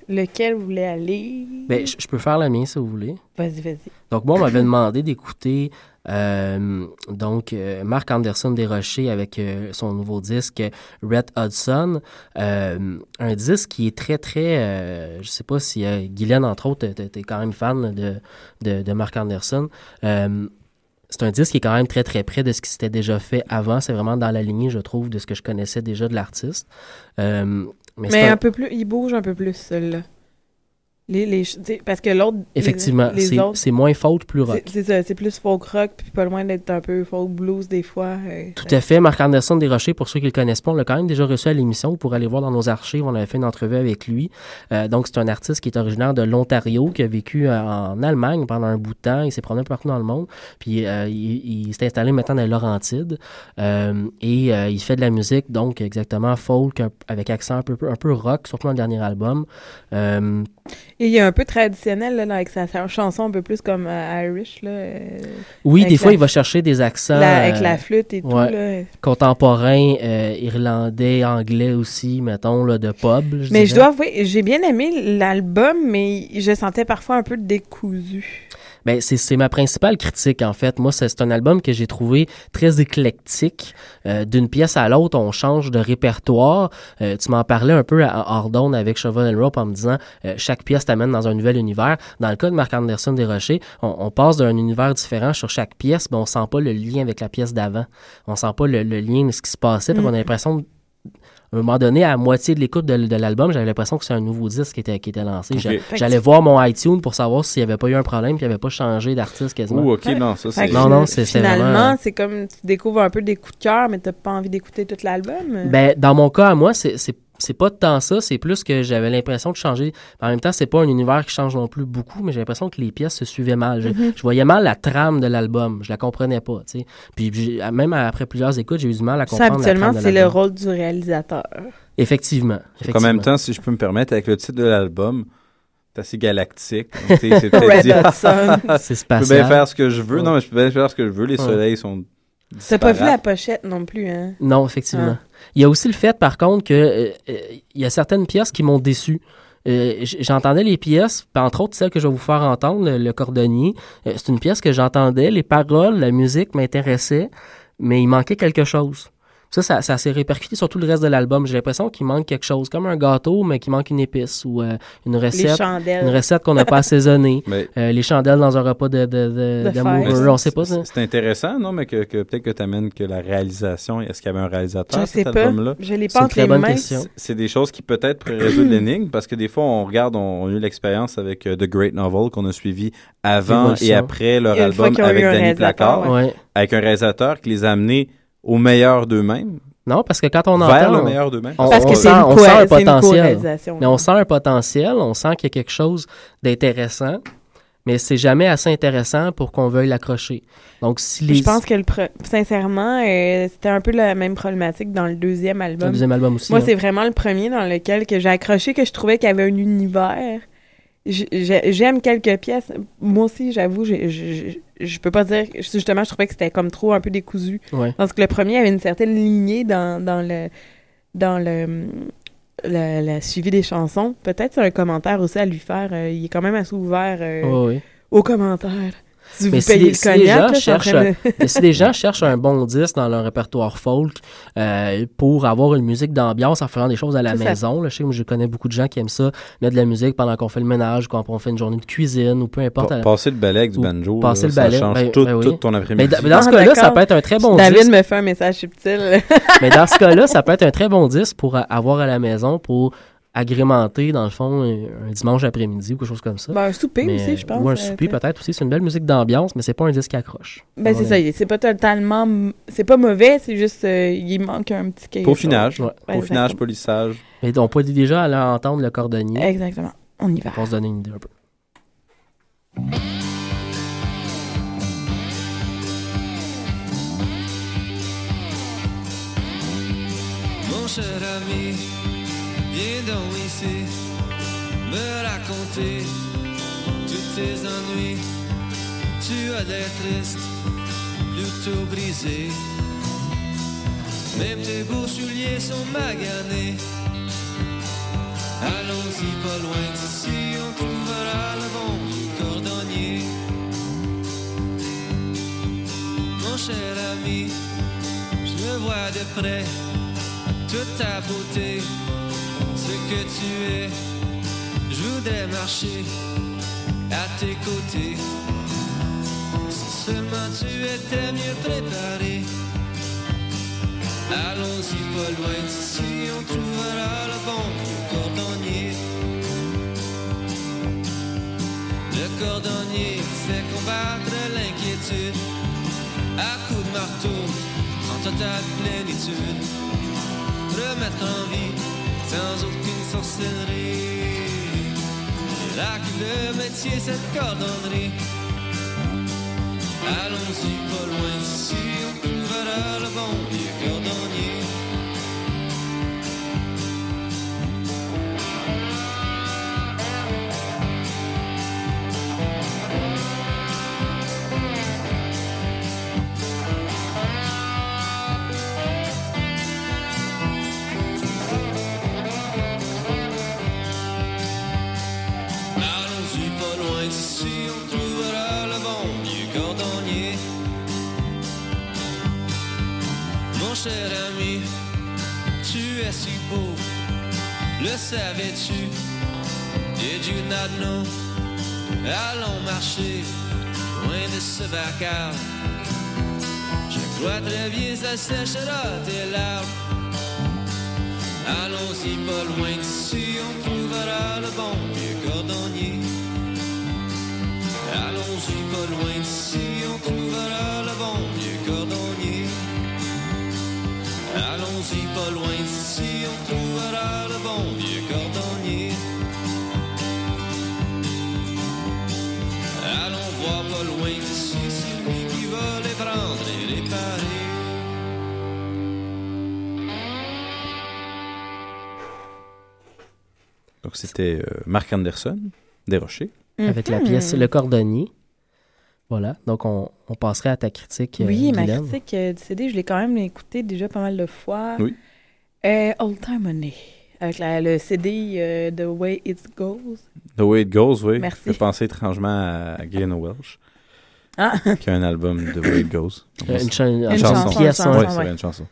lequel vous voulez aller? Ben, je je peux faire la mienne si vous voulez. Vas-y, vas-y. Donc, moi, on m'avait demandé d'écouter euh, donc euh, Mark Anderson Desrochers avec euh, son nouveau disque Red Hudson. Euh, un disque qui est très, très. je sais pas si Guylaine, entre autres, t'es quand même fan de, de, de Mark Anderson. C'est un disque qui est quand même très, très près de ce qui s'était déjà fait avant. C'est vraiment dans la lignée, je trouve, de ce que je connaissais déjà de l'artiste. Euh, mais un... un- peu plus, il bouge un peu plus, celui-là. Les, les, parce que l'autre. Effectivement, c'est moins folk, plus rock. c'est- C'est ça, c'est plus folk rock, puis pas loin d'être un peu folk blues des fois. euh, Tout à fait. Marc Anderson Desrochers, pour ceux qui le connaissent pas, on l'a quand même déjà reçu à l'émission. Pour aller voir dans nos archives, on avait fait une entrevue avec lui. Euh, donc, c'est un artiste qui est originaire de l'Ontario, qui a vécu euh, en Allemagne pendant un bout de temps. Il s'est promené partout dans le monde. Puis, il, il s'est installé maintenant dans les Laurentides. Et il fait de la musique, donc exactement folk, avec accent un peu, un peu rock, surtout dans le dernier album. Euh, il est un peu traditionnel, là, avec sa, sa chanson un peu plus comme euh, Irish, là. euh, oui, des fois, il va chercher des accents. la- avec euh, la flûte et tout, là. Contemporains, euh, irlandais, anglais aussi, mettons, là, de pub. je Mais je dois avouer, j'ai bien aimé l'album, mais je sentais parfois un peu décousu. Ben, c'est, c'est ma principale critique, en fait. Moi, c'est, c'est un album que j'ai trouvé très éclectique. Euh, d'une pièce à l'autre, on change de répertoire. Euh, tu m'en parlais un peu à hors d'onde avec Shovel and Rope en me disant euh, chaque pièce t'amène dans un nouvel univers. Dans le cas de Marc Anderson Desrochers, on, on passe d'un univers différent sur chaque pièce, mais on sent pas le lien avec la pièce d'avant. On sent pas le, le lien de ce qui se passait. Mm. on a l'impression de- un moment donné, à moitié de l'écoute de, de l'album, j'avais l'impression que c'est un nouveau disque qui était, qui était lancé. J'allais tu- voir mon iTunes pour savoir s'il n'y avait pas eu un problème, qu'il n'avait pas changé d'artiste quasiment. Ouh, ok, non, ça, que Non, non, c'est c'est Finalement, vraiment... c'est comme tu découvres un peu des coups de cœur, mais t'as pas envie d'écouter tout l'album. Ben, dans mon cas, à moi, c'est c'est- pas tant ça, c'est plus que j'avais l'impression de changer. En même temps, c'est pas un univers qui change non plus beaucoup, mais j'ai l'impression que les pièces se suivaient mal. Je, Mhm. je voyais mal la trame de l'album, je la comprenais pas, tu sais. Puis même après plusieurs écoutes, j'ai eu du mal à ça, comprendre la habituellement, trame de c'est le rôle du réalisateur. Effectivement. En même temps, si je peux me permettre, avec le titre de l'album, c'est assez galactique. C'est. C'est Je peux bien spatial. faire ce que je veux. Ouais. Non, mais je peux bien faire ce que je veux. Les Ouais. soleils sont. T'as pas vu la pochette non plus, hein? Non, effectivement. Ah. Il y a aussi le fait, par contre, que euh, euh, il y a certaines pièces qui m'ont déçu. Euh, j'entendais les pièces, entre autres celle que je vais vous faire entendre, le, le cordonnier. Euh, c'est une pièce que j'entendais, les paroles, la musique m'intéressaient, mais il manquait quelque chose. Ça, ça, ça s'est répercuté sur tout le reste de l'album. J'ai l'impression qu'il manque quelque chose, comme un gâteau, mais qu'il manque une épice ou euh, une recette. chandelles. Une recette qu'on n'a pas assaisonnée. Mais- Euh, les chandelles dans un repas de, de, de, on sait pas. ça. C'est intéressant, non? Mais que, que peut-être que tu amènes que la réalisation. Est-ce qu'il y avait un réalisateur à cet album-là? Je l'ai C'est pas entre les mains. C'est- des choses qui peut-être pourraient résoudre l'énigme parce que des fois, on regarde, on, on a eu l'expérience avec euh, The Great Novel qu'on a suivi avant et après leur Et album avec Danny Placard, Ouais. avec un réalisateur qui les a amenés au meilleur d'eux-mêmes, Non, parce que quand on vers entend... le meilleur d'eux-mêmes. On, Parce on que sent, c'est une on sent un potentiel. Mais on sent un potentiel, on sent qu'il y a quelque chose d'intéressant, mais c'est jamais assez intéressant pour qu'on veuille l'accrocher. Donc, si les... Je pense que, le sincèrement, euh, c'était un peu la même problématique dans le deuxième album. Le deuxième album aussi. Moi, hein. c'est vraiment le premier dans lequel que j'ai accroché, que je trouvais qu'il y avait un univers. J'aime quelques pièces. Moi aussi, j'avoue, je peux pas dire... Justement, je trouvais que c'était comme trop un peu décousu. Ouais. Parce que le premier avait une certaine lignée dans, dans le... Dans le... Le, le suivi des chansons. Peut-être c'est un commentaire aussi à lui faire. euh, il est quand même assez ouvert euh, aux commentaires. Si Mais vous si payez les, le si les gens là, cherchent, train de- mais si les gens cherchent un bon disque dans leur répertoire folk euh, pour avoir une musique d'ambiance en faisant des choses à la Ça, ça- maison, là, je sais que je connais beaucoup de gens qui aiment ça, mettre de la musique pendant qu'on fait le ménage, quand on fait une journée de cuisine ou peu importe. Pa- passer le balai avec du banjo, passer là, le ça balai, change ben- tout, ben oui. tout ton Mais, après-midi. dans- mais dans ce Ah, cas-là, ça peut être un très bon David disque. me fait un message subtil. Mais dans ce cas-là, ça peut être un très bon disque pour euh, avoir à la maison pour agrémenter, dans le fond, un, un dimanche après-midi ou quelque chose comme ça. Ben, un souper Mais- aussi, je pense. Ou un euh, souper peut-être aussi. C'est une belle musique d'ambiance, mais c'est pas un disque qui accroche. Ben, c'est ça. C'est pas totalement. C'est pas mauvais, c'est juste. euh, il manque un petit quelque Peaufinage, chose. Ouais. Ouais, peaufinage, exactement. polissage. Mais on peut déjà aller entendre le cordonnier Exactement. On y va. pour se donner une idée un peu. Mon cher ami, viens donc ici me raconter tous tes ennuis. Tu as l'air triste, plutôt brisé. Même tes beaux souliers sont maganés. Allons-y pas loin d'ici, on trouvera le bon cordonnier. Mon cher ami, je vois de près toute ta beauté, ce que tu es. Je voudrais marcher à tes côtés. Si seulement tu étais mieux préparé. Allons-y pas loin d'ici, on trouvera le bon cordonnier. Le cordonnier sait combattre l'inquiétude à coups de marteau en totale plénitude remettre en vie sans aucune sorcellerie. Là que le métier, cette cordonnerie. Allons-y pas loin d'ici, on trouvera le bon vieux cordonnier. Cher ami, tu es si beau, le savais-tu? Did you not know? Allons marcher loin de ce vacarme. Je crois très bien ça séchera tes larmes. Allons-y pas loin d'ici, on trouvera le bon vieux cordonnier. Allons-y pas loin d'ici, on trouvera le bon vieux cordonnier. Allons-y pas loin d'ici, on trouvera le bon vieux cordonnier. Allons voir pas loin d'ici, c'est lui qui va les prendre et les parer. Donc, c'était euh, Mark Anderson, des Rochers. Avec la pièce Le Cordonnier. Voilà. Donc, on, on passerait à ta critique. euh, Oui, ma critique euh, du CD, je l'ai quand même écouté déjà pas mal de fois. Oui. Euh, Old Time Money. Avec la- le CD euh, The Way It Goes. The Way It Goes, oui. Merci. Je pensais étrangement à Glenn Welsh, Ah. qui a un album The Way It Goes. Une une Une chanson, chanson. pièce, chanson, Oui, ouais. c'est vrai, une chanson.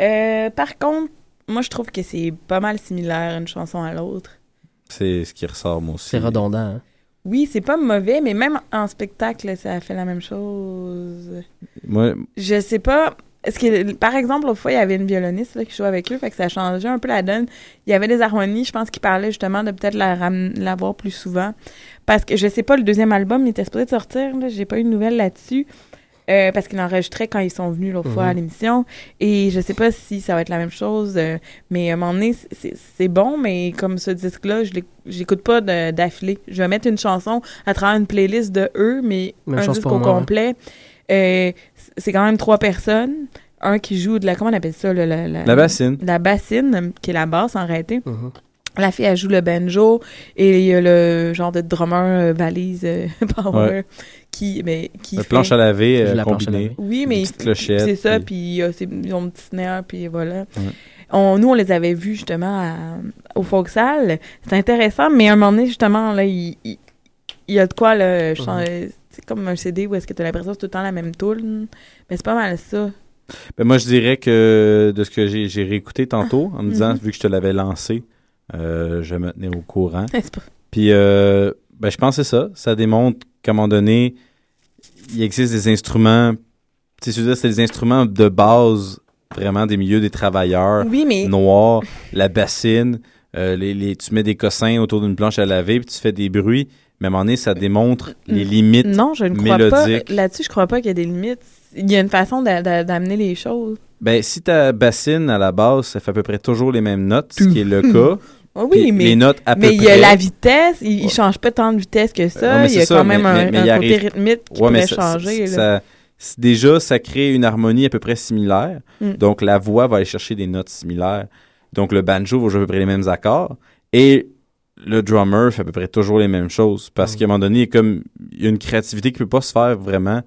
Euh, par contre, moi, je trouve que c'est pas mal similaire une chanson à l'autre. C'est ce qui ressort, moi aussi. C'est redondant. hein. Oui, c'est pas mauvais, mais même en spectacle, ça fait la même chose. Moi, Je sais pas. Est-ce que, par exemple, l'autre fois, il y avait une violoniste là, qui jouait avec eux, fait que ça changeait un peu la donne. Il y avait des harmonies, je pense qu'il parlait justement de peut-être la, voir plus souvent. Parce que je sais pas, le deuxième album, il était supposé de sortir, là, j'ai pas eu de nouvelles là-dessus. Euh, parce qu'il enregistrait quand ils sont venus l'autre fois à Mhm. l'émission. Et je sais pas si ça va être la même chose. euh, mais à un moment donné, c'est- bon, mais comme ce disque-là, je j'écoute pas d'affilée. Je vais mettre une chanson à travers une playlist de eux, mais Même un disque au moi, ouais. complet. Euh, c'est quand même trois personnes. Un qui joue de la... Comment on appelle ça? là, la, La bassine. La bassine, qui est la basse en réalité. Mhm. La fille, elle joue le banjo et il y a le genre de drummer euh, valise euh, power Ouais. qui, mais, qui La fait- planche à laver euh, la planche à combinée. laver. Oui, Une mais petite clochette, c'est ça, puis- euh, ils ont un petit snare, puis voilà. Ouais. On, nous, on les avait vus justement à- au Folksal. C'est intéressant, mais à un moment donné, justement, là, il, il- il y a de quoi, là, c'est comme un CD où est-ce que tu as l'impression que c'est tout le temps la même tune. Mais c'est pas mal ça. Ben, moi, je dirais que de ce que j'ai réécouté tantôt, en me disant, Mhm. vu que je te l'avais lancé, euh, je me tenais au courant. Puis, euh, ben, je pense que c'est ça. Ça démontre qu'à un moment donné, il existe des instruments. Tu sais, c'est des instruments de base, vraiment des milieux des travailleurs Oui, mais noirs, la bassine, euh, les, les- tu mets des cossins autour d'une planche à laver, puis tu fais des bruits. Mais à un moment donné, ça démontre les limites non, je ne crois pas. Là-dessus, je crois pas qu'il y a des limites. Il y a une façon d'a- d'a- d'amener les choses. Ben, si ta bassine, à la base, ça fait à peu près toujours les mêmes notes, ce qui est le cas. Oui, Puis mais, les notes à mais peu il y a la vitesse. Il, il change pas tant de vitesse que ça. Ouais, mais il y a quand même mais- un, mais- mais côté arrive- rythmique qui Ouais, mais pourrait ça- changer. ça- déjà, ça crée une harmonie à peu près similaire. Mm. Donc, la voix va aller chercher des notes similaires. Donc, le banjo va jouer à peu près les mêmes accords. Et le drummer fait à peu près toujours les mêmes choses. Parce Mm. qu'à un moment donné, il y a comme il y a une créativité qui peut pas se faire vraiment.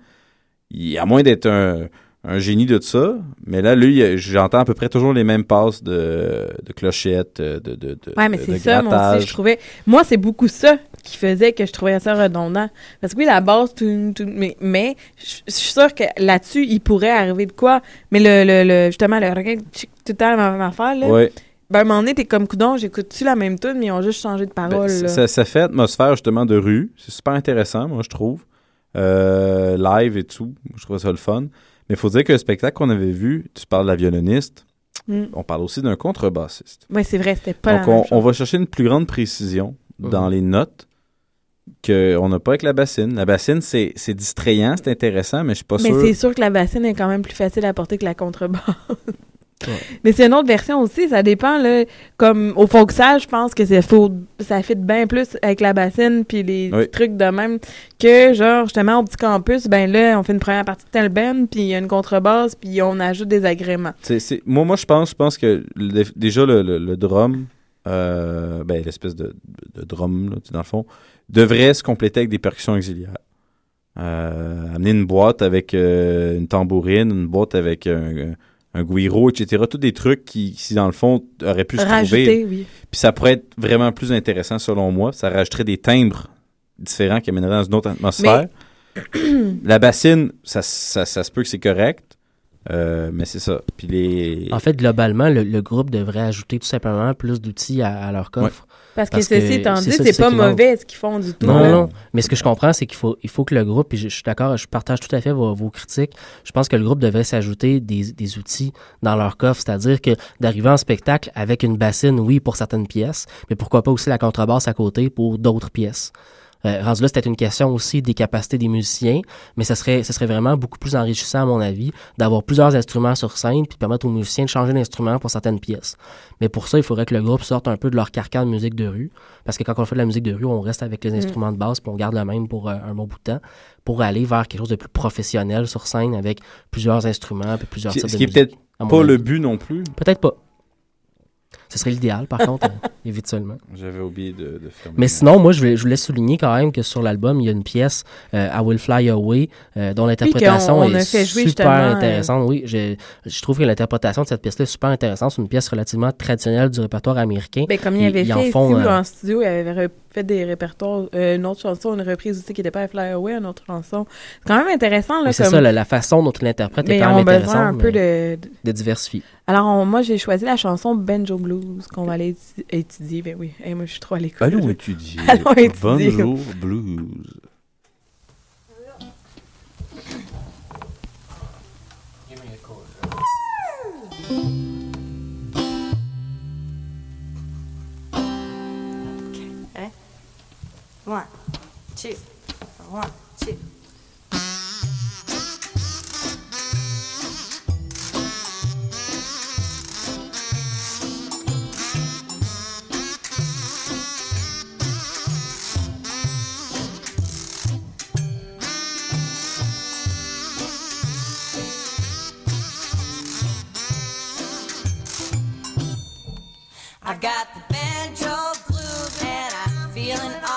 Il- à moins d'être un, un génie de ça. Mais là, lui, il- j'entends à peu près toujours les mêmes passes de, de clochettes, de, de, de, Ouais, mais c'est ça, moi aussi, je trouvais. Moi, c'est beaucoup ça qui faisait que je trouvais ça redondant. Parce que oui, la base, tout, tout- mais, mais je je suis sûre que là-dessus, il pourrait arriver de quoi. Mais le, le, le- justement, le tout temps la même affaire, là. Ouais. Ben, à un moment donné, t'es comme coudon, j'écoute-tu la même tune, mais ils ont juste changé de Ben, parole, ça fait atmosphère justement de rue. C'est super intéressant, moi, je trouve. Euh, live et tout. Je trouve ça le fun. Mais il faut dire que le spectacle qu'on avait vu, tu parles de la violoniste, Mm. on parle aussi d'un contrebassiste. Ouais, c'est vrai, c'était pas Donc, la même on, chose. on va chercher une plus grande précision dans les notes qu'on n'a pas avec la bassine. La bassine, c'est c'est distrayant, c'est intéressant, mais je suis pas Mais sûr. c'est sûr que la bassine est quand même plus facile à porter que la contrebasse. Mais c'est une autre version aussi, ça dépend là. Comme au folksal, je pense que c'est faux, ça fit bien plus avec la bassine puis les Oui. petits trucs de même que genre justement au petit campus, ben là on fait une première partie de tel band puis il y a une contrebasse puis on ajoute des agréments. C'est- c'est- moi, moi, je pense, je pense que le- déjà le, le- le drum, euh, ben, l'espèce de, de drum, là, dans le fond, devrait se compléter avec des percussions auxiliaires. Euh, amener une boîte avec euh, une tambourine, une boîte avec un, un guiro, etc. Tous des trucs qui, si dans le fond, auraient pu se Rajouter, trouver. oui. Puis ça pourrait être vraiment plus intéressant selon moi. Ça rajouterait des timbres différents qui amèneraient dans une autre atmosphère. La bassine, ça, ça, ça se peut que c'est correct. Euh, mais c'est ça. Puis les... En fait, globalement, le, le groupe devrait ajouter tout simplement plus d'outils à, à leur coffre. Parce que ceci étant dit, c'est pas mauvais ce qu'ils font du tout. Non, là. non. Mais ce que je comprends, c'est qu'il faut, il faut que le groupe, puis je, je suis d'accord, je partage tout à fait vos, vos critiques. Je pense que le groupe devrait s'ajouter des, des outils dans leur coffre, c'est-à-dire que d'arriver en spectacle avec une bassine, oui, pour certaines pièces, mais pourquoi pas aussi la contrebasse à côté pour d'autres pièces. Euh, rendu là, c'était une question aussi des capacités des musiciens, mais ce serait, ce serait vraiment beaucoup plus enrichissant, à mon avis, d'avoir plusieurs instruments sur scène puis permettre aux musiciens de changer d'instrument pour certaines pièces. Mais pour ça, il faudrait que le groupe sorte un peu de leur carcan de musique de rue, parce que quand on fait de la musique de rue, on reste avec les Mm. instruments de base puis on garde le même pour euh, un bon bout de temps, pour aller vers quelque chose de plus professionnel sur scène avec plusieurs instruments puis plusieurs Ce types qui de est peut-être musique, à mon pas le but non plus. Peut-être pas. Ce serait l'idéal, par contre, euh, évite seulement. J'avais oublié de, de fermer. Mais sinon, moi, je voulais, je voulais souligner quand même que sur l'album, il y a une pièce, euh, I Will Fly Away, euh, dont l'interprétation est super euh, intéressante. Oui, je, je trouve que l'interprétation de cette pièce-là est super intéressante. C'est une pièce relativement traditionnelle du répertoire américain. Ben, comme il avait Ils- ils fait en font, euh, en studio, il avait fait des répertoires, euh, une autre chanson, une reprise aussi qui n'était pas Fly Away, une autre chanson. C'est quand même intéressant. Là, c'est comme... ça, la, la façon dont l'interprète est Mais quand on même a intéressante. besoin un peu de- de- diversifier. Alors, on- moi, j'ai choisi la chanson Benjo Blues qu'on va aller étu- étudier. Ben oui, Hey, moi, je suis trop à l'école. Allons là. étudier. Allons étudier. Bonjour Blues. Ready? One, two, one, two. I've got the banjo blues and I'm feeling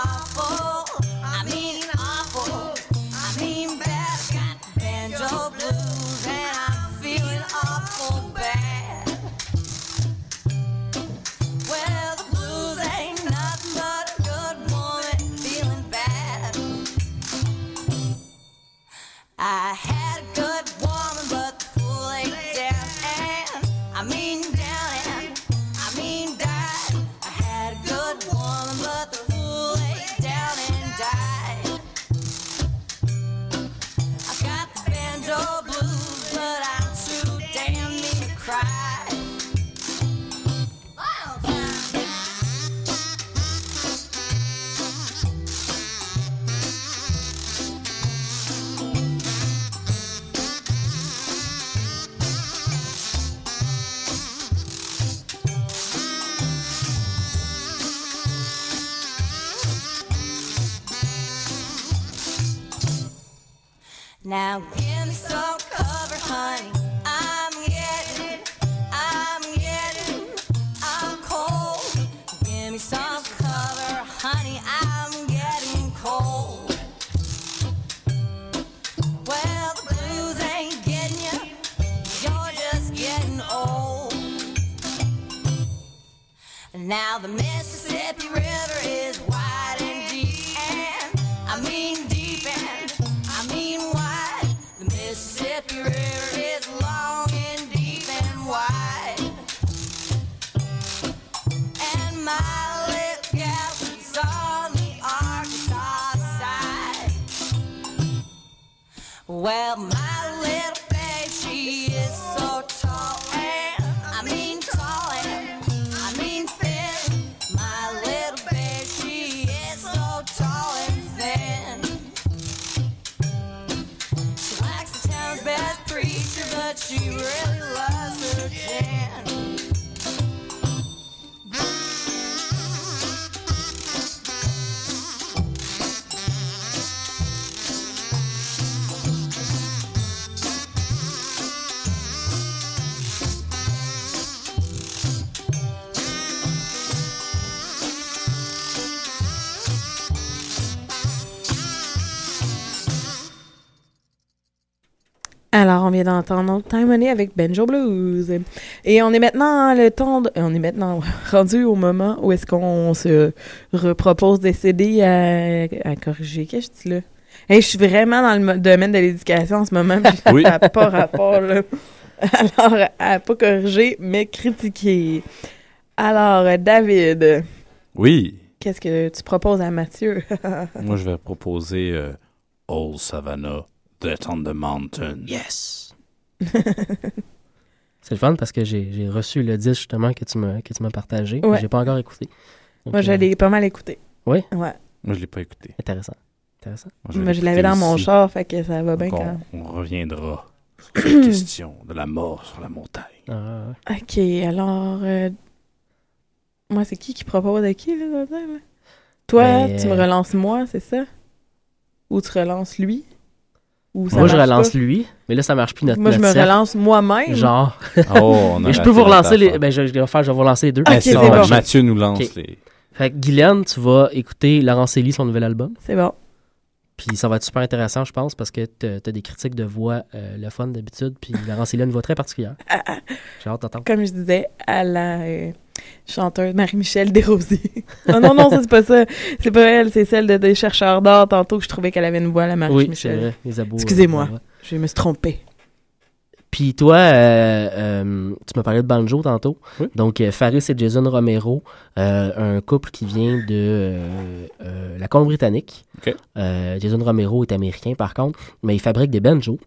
Old Time Money avec Benjo Blues. Et on est maintenant le temps, de- on est maintenant rendu au moment où est-ce qu'on se repropose des CD à, à corriger. Qu'est-ce que je dis là? Hey, je suis vraiment dans le domaine de l'éducation en ce moment, puis Oui. ça n'a pas rapport, là. Alors, à pas corriger, mais critiquer. Alors, David, Oui. qu'est-ce que tu proposes à Mathieu? Moi, je vais proposer euh, Old Savannah, Death on the Mountain. Yes! C'est le fun parce que j'ai reçu le disque justement que tu m'as que tu m'as partagé. Ouais. J'ai pas encore écouté. Donc, Moi, je euh, l'ai pas mal écouté. Oui? Ouais. Moi, je l'ai pas écouté. Intéressant. Intéressant. Moi, je l'avais dans mon char, fait que ça va bien quand on, on reviendra sur cette question de la mort sur la montagne. Ah, OK, alors... euh, Moi, c'est qui qui propose à qui, là, là? Toi, Ben, tu me euh, relances moi, c'est ça? Ou tu relances lui? Ou ça Moi, je relance pas? lui, mais là, ça marche plus notre Moi, je notre me cercle. relance moi-même. Genre. Oh, on a mais je peux vous relancer les. Ben, je, je vais faire, je vais vous relancer les deux. Ok, c'est bon. Mathieu nous lance les. Fait que Guylaine, tu vas écouter Laurence Elie, son nouvel album. C'est bon. Puis ça va être super intéressant, je pense, parce que t'as as des critiques de voix euh, le fun d'habitude. Puis Laurence Elie a une voix très particulière. J'ai hâte d'entendre. Comme je disais à la euh, chanteuse Marie-Michel Desrosiers. non, non, non, ça, c'est pas ça. C'est pas elle, c'est celle de, des chercheurs d'art tantôt que je trouvais qu'elle avait une voix, la Oui, Marie-Michel. c'est vrai. Les abos. Excusez-moi, euh, je me suis trompée. Puis toi, euh, euh, tu m'as parlé de banjo tantôt. Donc, euh, Faris et Jason Romero, euh, un couple qui vient de euh, euh, la Colombie-Britannique. Euh, Jason Romero est américain, par contre, mais il fabrique des banjos.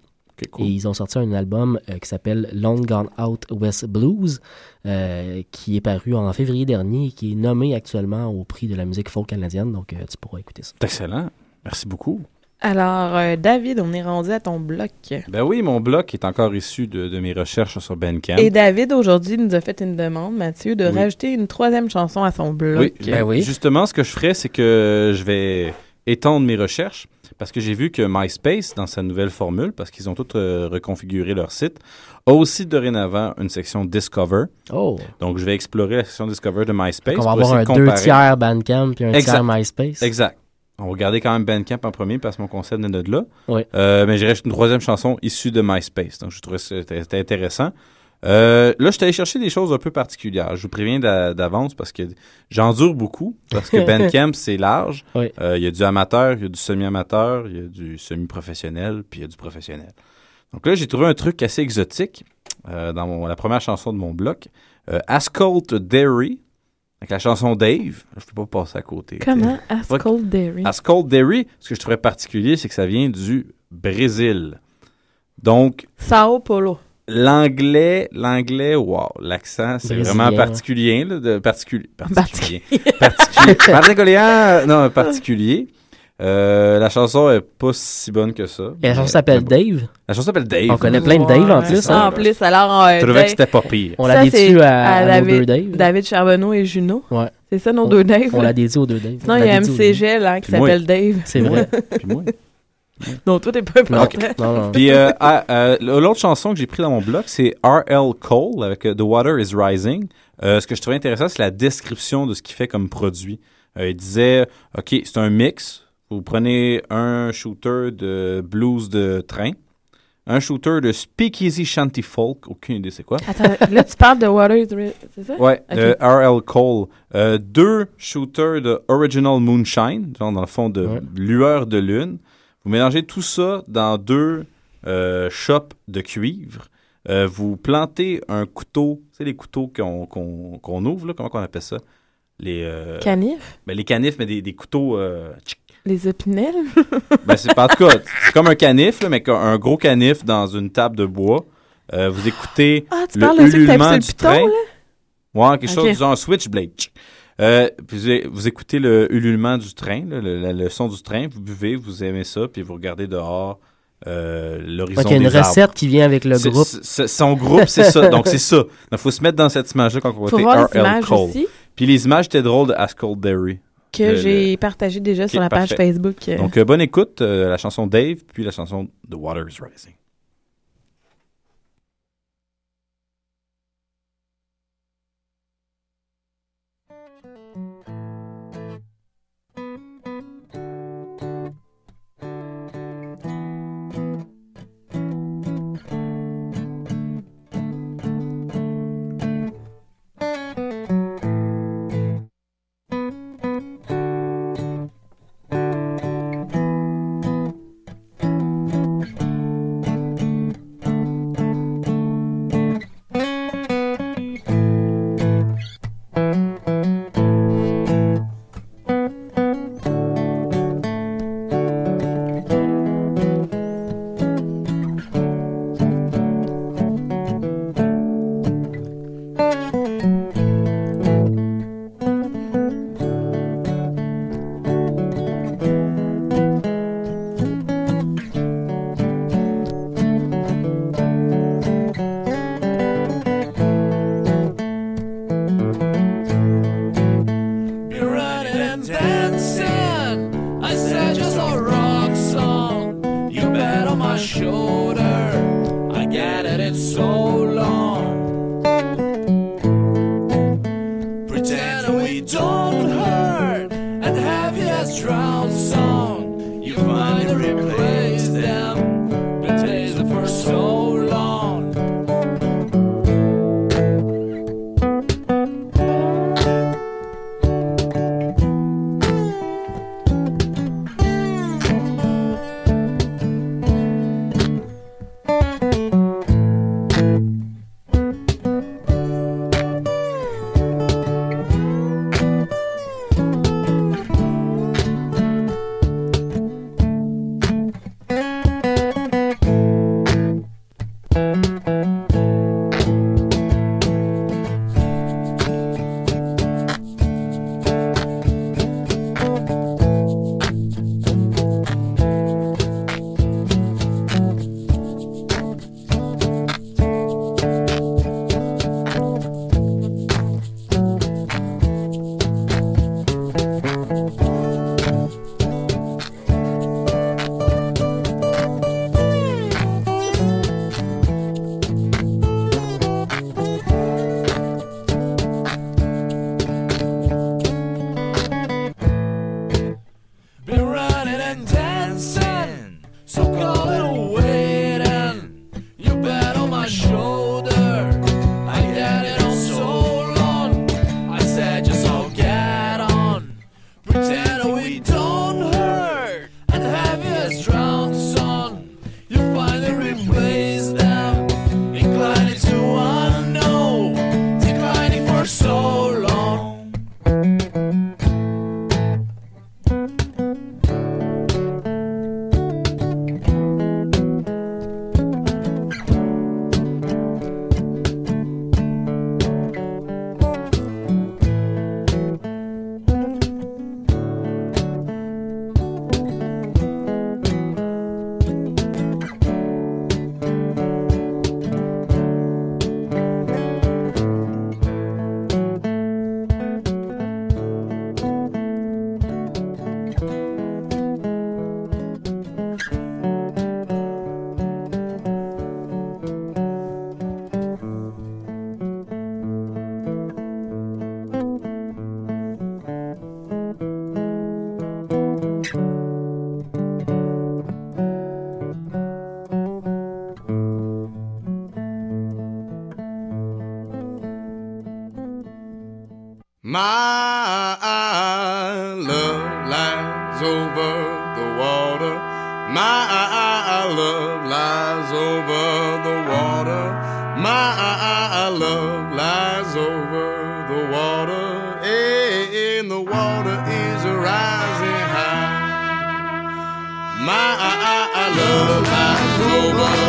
Et ils ont sorti un album euh, qui s'appelle Long Gone Out West Blues, euh, qui est paru en février dernier et qui est nommé actuellement au prix de la musique folk canadienne. Donc, euh, tu pourras écouter ça. C'est excellent. Merci beaucoup. Alors, euh, David, on est rendu à ton bloc. Ben oui, mon bloc est encore issu de, de mes recherches sur Bandcamp. Et David, aujourd'hui, nous a fait une demande, Mathieu, de Oui. rajouter une troisième chanson à son bloc. Oui, ben Justement, ce que je ferais, c'est que je vais étendre mes recherches parce que j'ai vu que MySpace, dans sa nouvelle formule, parce qu'ils ont tous euh, reconfiguré leur site, a aussi dorénavant une section Discover. Oh. Donc, je vais explorer la section Discover de MySpace. On va avoir un de deux tiers Bandcamp puis un Exact. tiers MySpace. Exact. On va garder quand même Bandcamp en premier parce que mon concept venait de là. Oui. Euh, mais j'ai une troisième chanson issue de MySpace. Donc, je trouvais c'était- c'était intéressant. Euh, là, je suis allé chercher des choses un peu particulières. Je vous préviens d'a- d'avance parce que j'endure beaucoup. Parce que Bandcamp, c'est large. Oui. Euh, Il y a du amateur, il y a du semi-amateur, il y a du semi-professionnel, puis il y a du professionnel. Donc là, j'ai trouvé un truc assez exotique euh, dans mon- la première chanson de mon bloc. Ascot Dairy, avec la chanson Dave. Je peux pas passer à côté. Comment? Ascot Dairy. Ascot Dairy, ce que je trouvais particulier, c'est que ça vient du Brésil. Donc, Sao Paulo. L'anglais, l'anglais, wow, l'accent, c'est vraiment particulier, là, de particulier, particulier, particulier, particulier, non, particulier. Euh, la chanson est pas si bonne que ça. Et la chanson s'appelle. Dave? La chanson s'appelle Dave. On connaît plein de Dave en plus. ça, hein. En plus, alors... euh, Je trouvais que c'était pas pire. On l'a Ça, c'est à, à nos David, deux Dave. David Charbonneau et Juno. Ouais. C'est ça, nos On- deux Dave? On l'a dédié aux deux Dave. Sinon, On il y a dédié aux MC deux. Gel hein, qui s'appelle Dave. C'est vrai. Puis moi. Non, toi, t'es pas important. Non, non. Puis euh, ah, euh, l'autre chanson que j'ai pris dans mon bloc, c'est R.L. Cole avec euh, The Water is Rising. Euh, ce que je trouvais intéressant, c'est la description de ce qu'il fait comme produit. Euh, il disait, OK, c'est un mix. Vous prenez un shooter de blues de train, un shooter de speakeasy shanty folk, aucune idée c'est quoi. Attends, là, tu parles de Water c'est ça? Ouais, de R.L. Cole. Euh, deux shooters de Original Moonshine, genre dans le fond de lueur de lune. Vous mélangez tout ça dans deux euh, de cuivre. Euh, vous plantez un couteau, sais, les couteaux qu'on ouvre, là, comment on appelle ça? Les, euh, Canifs? ben, les canifs, mais des, des couteaux. euh. Les épinelles? ben, c'est pas en tout cas, c'est comme un canif, là, mais un gros canif dans une table de bois. Vous écoutez Ah, tu le parles de du piton, train. là? Ouais, quelque chose du genre switchblade. Euh, puis vous, vous écoutez le ululement du train, là, le, le- le son du train, vous buvez, vous aimez ça, puis vous regardez dehors euh, l'horizon Donc, il y a une arbres. recette qui vient avec le groupe. son groupe, c'est ça. Donc, c'est ça. Il faut se mettre dans cette image-là quand on va R.L. images Cole. aussi. Puis les images étaient drôles de Ascol Dairy. Que Le- j'ai partagé déjà sur la page parfait. Facebook. Donc, euh, bonne écoute, euh, la chanson Dave, puis la chanson The Water is Rising. Yes, I just alright. My love lies over the water. My love lies over the water. My love lies over the water. And the water is rising high. My love lies over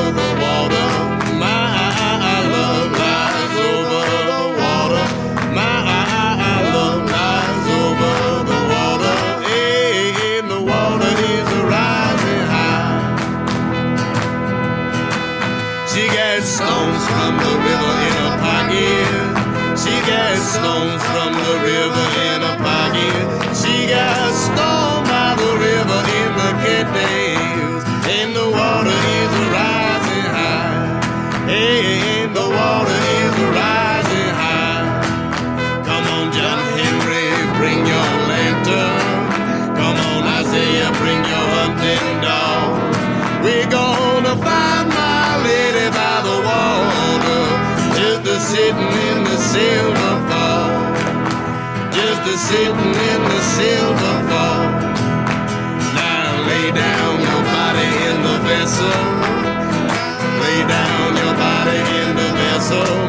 the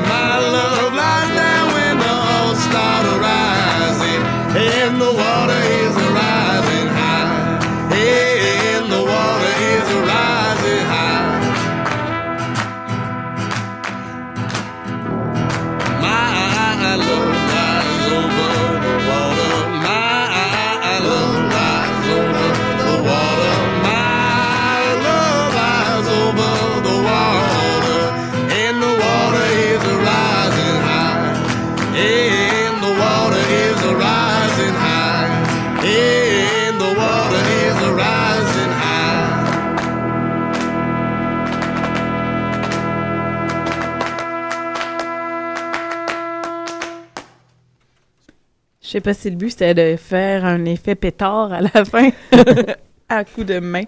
sais pas si le but c'était de faire un effet pétard à la fin, à coup de main.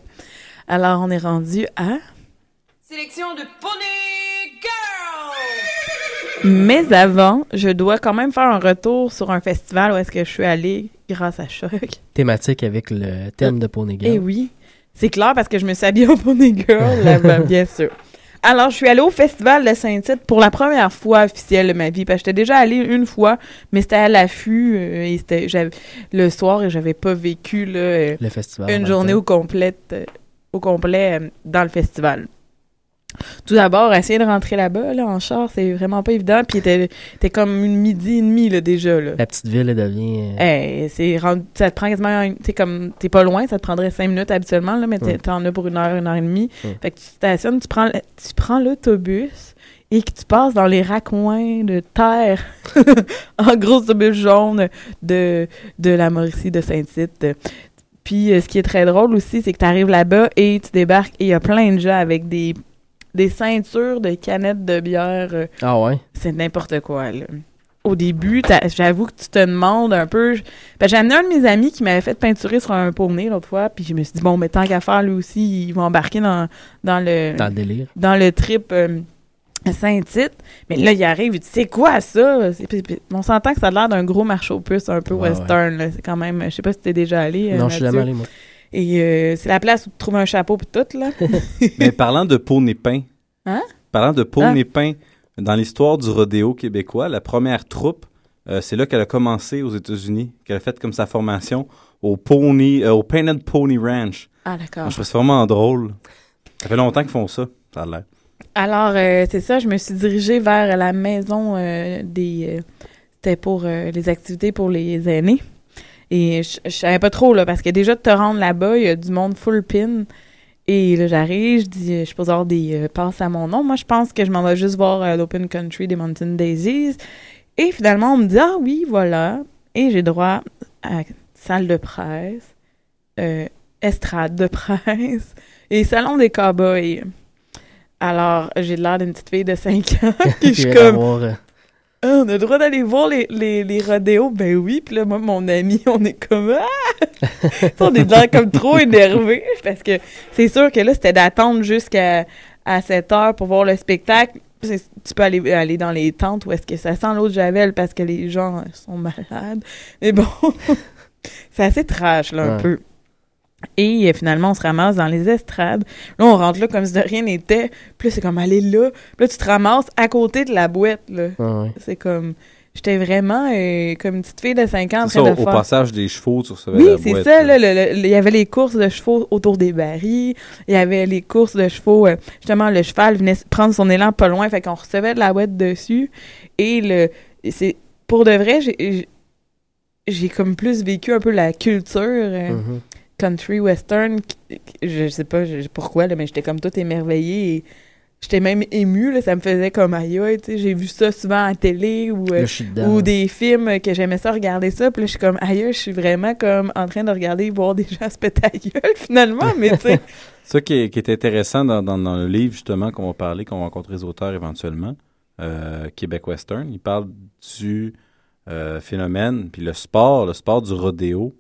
Alors, on est rendu à. Sélection de Pony Girl! Mais avant, je dois quand même faire un retour sur un festival où est-ce que je suis allée grâce à Choc. Thématique avec le thème de Pony Girl. Eh oui, c'est clair parce que je me suis habillée en Pony Girl là-bas, bien sûr. Alors, je suis allée au festival de Saint-Tite pour la première fois officielle de ma vie. Parce que j'étais déjà allée une fois, mais c'était à l'affût euh, et c'était le soir et j'avais pas vécu là, euh, Le festival. une journée au, complète, euh, au complet dans le festival. Tout d'abord, essayer de rentrer là-bas là, en char, c'est vraiment pas évident. Puis t'es comme une midi et demi là, déjà. Là. La petite ville elle devient. euh, Hey, c'est rendu- ça te prend quasiment, t'es comme, t'es pas loin, ça te prendrait cinq minutes habituellement, là, mais t'en as pour une heure, une heure et demie. Fait que tu stationnes, tu prends, le- tu prends l'autobus et que tu passes dans les raccoins de terre, en gros autobus jaune de, de la Mauricie de Saint-Tite. Puis, euh, ce qui est très drôle aussi, c'est que tu arrives là-bas et tu débarques et il y a plein de gens avec des, des ceintures de canettes de bière. euh, Ah ouais? c'est n'importe quoi, là. Au début, t'as- j'avoue que tu te demandes un peu. je- ben, j'ai amené un de mes amis qui m'avait fait peinturer sur un poney l'autre fois, puis je me suis dit, bon, mais tant qu'à faire, lui aussi, il va embarquer dans, dans le. Dans le délire. Dans le trip euh, Saint-Tite. Mais là, il arrive, il dit, c'est quoi ça? C'est- puis- puis On s'entend que ça a l'air d'un gros marché aux puces un peu Ouais, western, là. C'est quand même. Je sais pas si t'es déjà allé. euh, Non, je suis Mathieu. jamais allé, moi. Et euh, c'est la place où tu trouves un chapeau puis tout, là. Mais parlant de poney peint, Hein? parlant de Ah. poney peint, dans l'histoire du rodéo québécois, la première troupe, euh, c'est là qu'elle a commencé aux États-Unis, qu'elle a fait comme sa formation au Pony, euh, au Painted Pony Ranch. Ah, d'accord. Je trouve ça vraiment drôle. Ça fait longtemps qu'ils font ça, ça a l'air. Alors, euh, c'est ça, je me suis dirigée vers la maison euh, des... C'était pour les activités pour les aînés. Et je, je savais pas trop, là, parce que déjà, de te rendre là-bas, il y a du monde full pin. Et là, j'arrive, je dis, euh, je pose avoir des euh, passes à mon nom. Moi, je pense que je m'en vais juste voir euh, l'Open Country des Mountain Daisies. Et finalement, on me dit, ah oui, voilà. Et j'ai droit à salle de presse, euh, estrade de presse et salon des cowboys. Alors, j'ai l'air d'une petite fille de 5 ans. Puis je suis Qui comme, ah, on a le droit d'aller voir les, les, les rodéos? Ben oui. Puis là, moi, mon ami, on est comme, ah! on est l'air comme trop énervé parce que c'est sûr que là, c'était d'attendre jusqu'à à 7 heures pour voir le spectacle. tu peux aller, aller dans les tentes où est-ce que ça sent l'eau de Javel parce que les gens sont malades. Mais bon, c'est assez trash, là, un Ouais. peu. Et euh, finalement, on se ramasse dans les estrades. Là, on rentre là comme si de rien n'était. Puis là, c'est comme aller là. Puis là, tu te ramasses à côté de la boîte, là. Ah ouais. C'est comme... J'étais vraiment euh, comme une petite fille de 5 ans en C'est train ça, de au faire... passage des chevaux, tu recevais Oui, la c'est boîte. ça. Il y avait les courses de chevaux autour des barils. Il y avait les courses de chevaux. euh, justement, le cheval venait prendre son élan pas loin. Fait qu'on recevait de la boîte dessus. Et le c'est pour de vrai, j'ai- comme plus vécu un peu la culture euh, Mhm. Country western. Je sais pas pourquoi, là, mais j'étais comme tout émerveillée. Et j'étais même émue. Là, ça me faisait comme aïe, aïe, tu sais, J'ai vu ça souvent à la télé ou, euh, ou des films que j'aimais ça regarder ça. Puis là, je suis comme aïe, je suis vraiment comme en train de regarder voir des gens se péter la gueule finalement. Mais tu sais, Ça qui est, qui est intéressant dans, dans- dans le livre, justement, qu'on va parler, qu'on va rencontrer les auteurs éventuellement, euh, Québec Western, il parle du euh, phénomène, puis le sport, le sport du rodéo,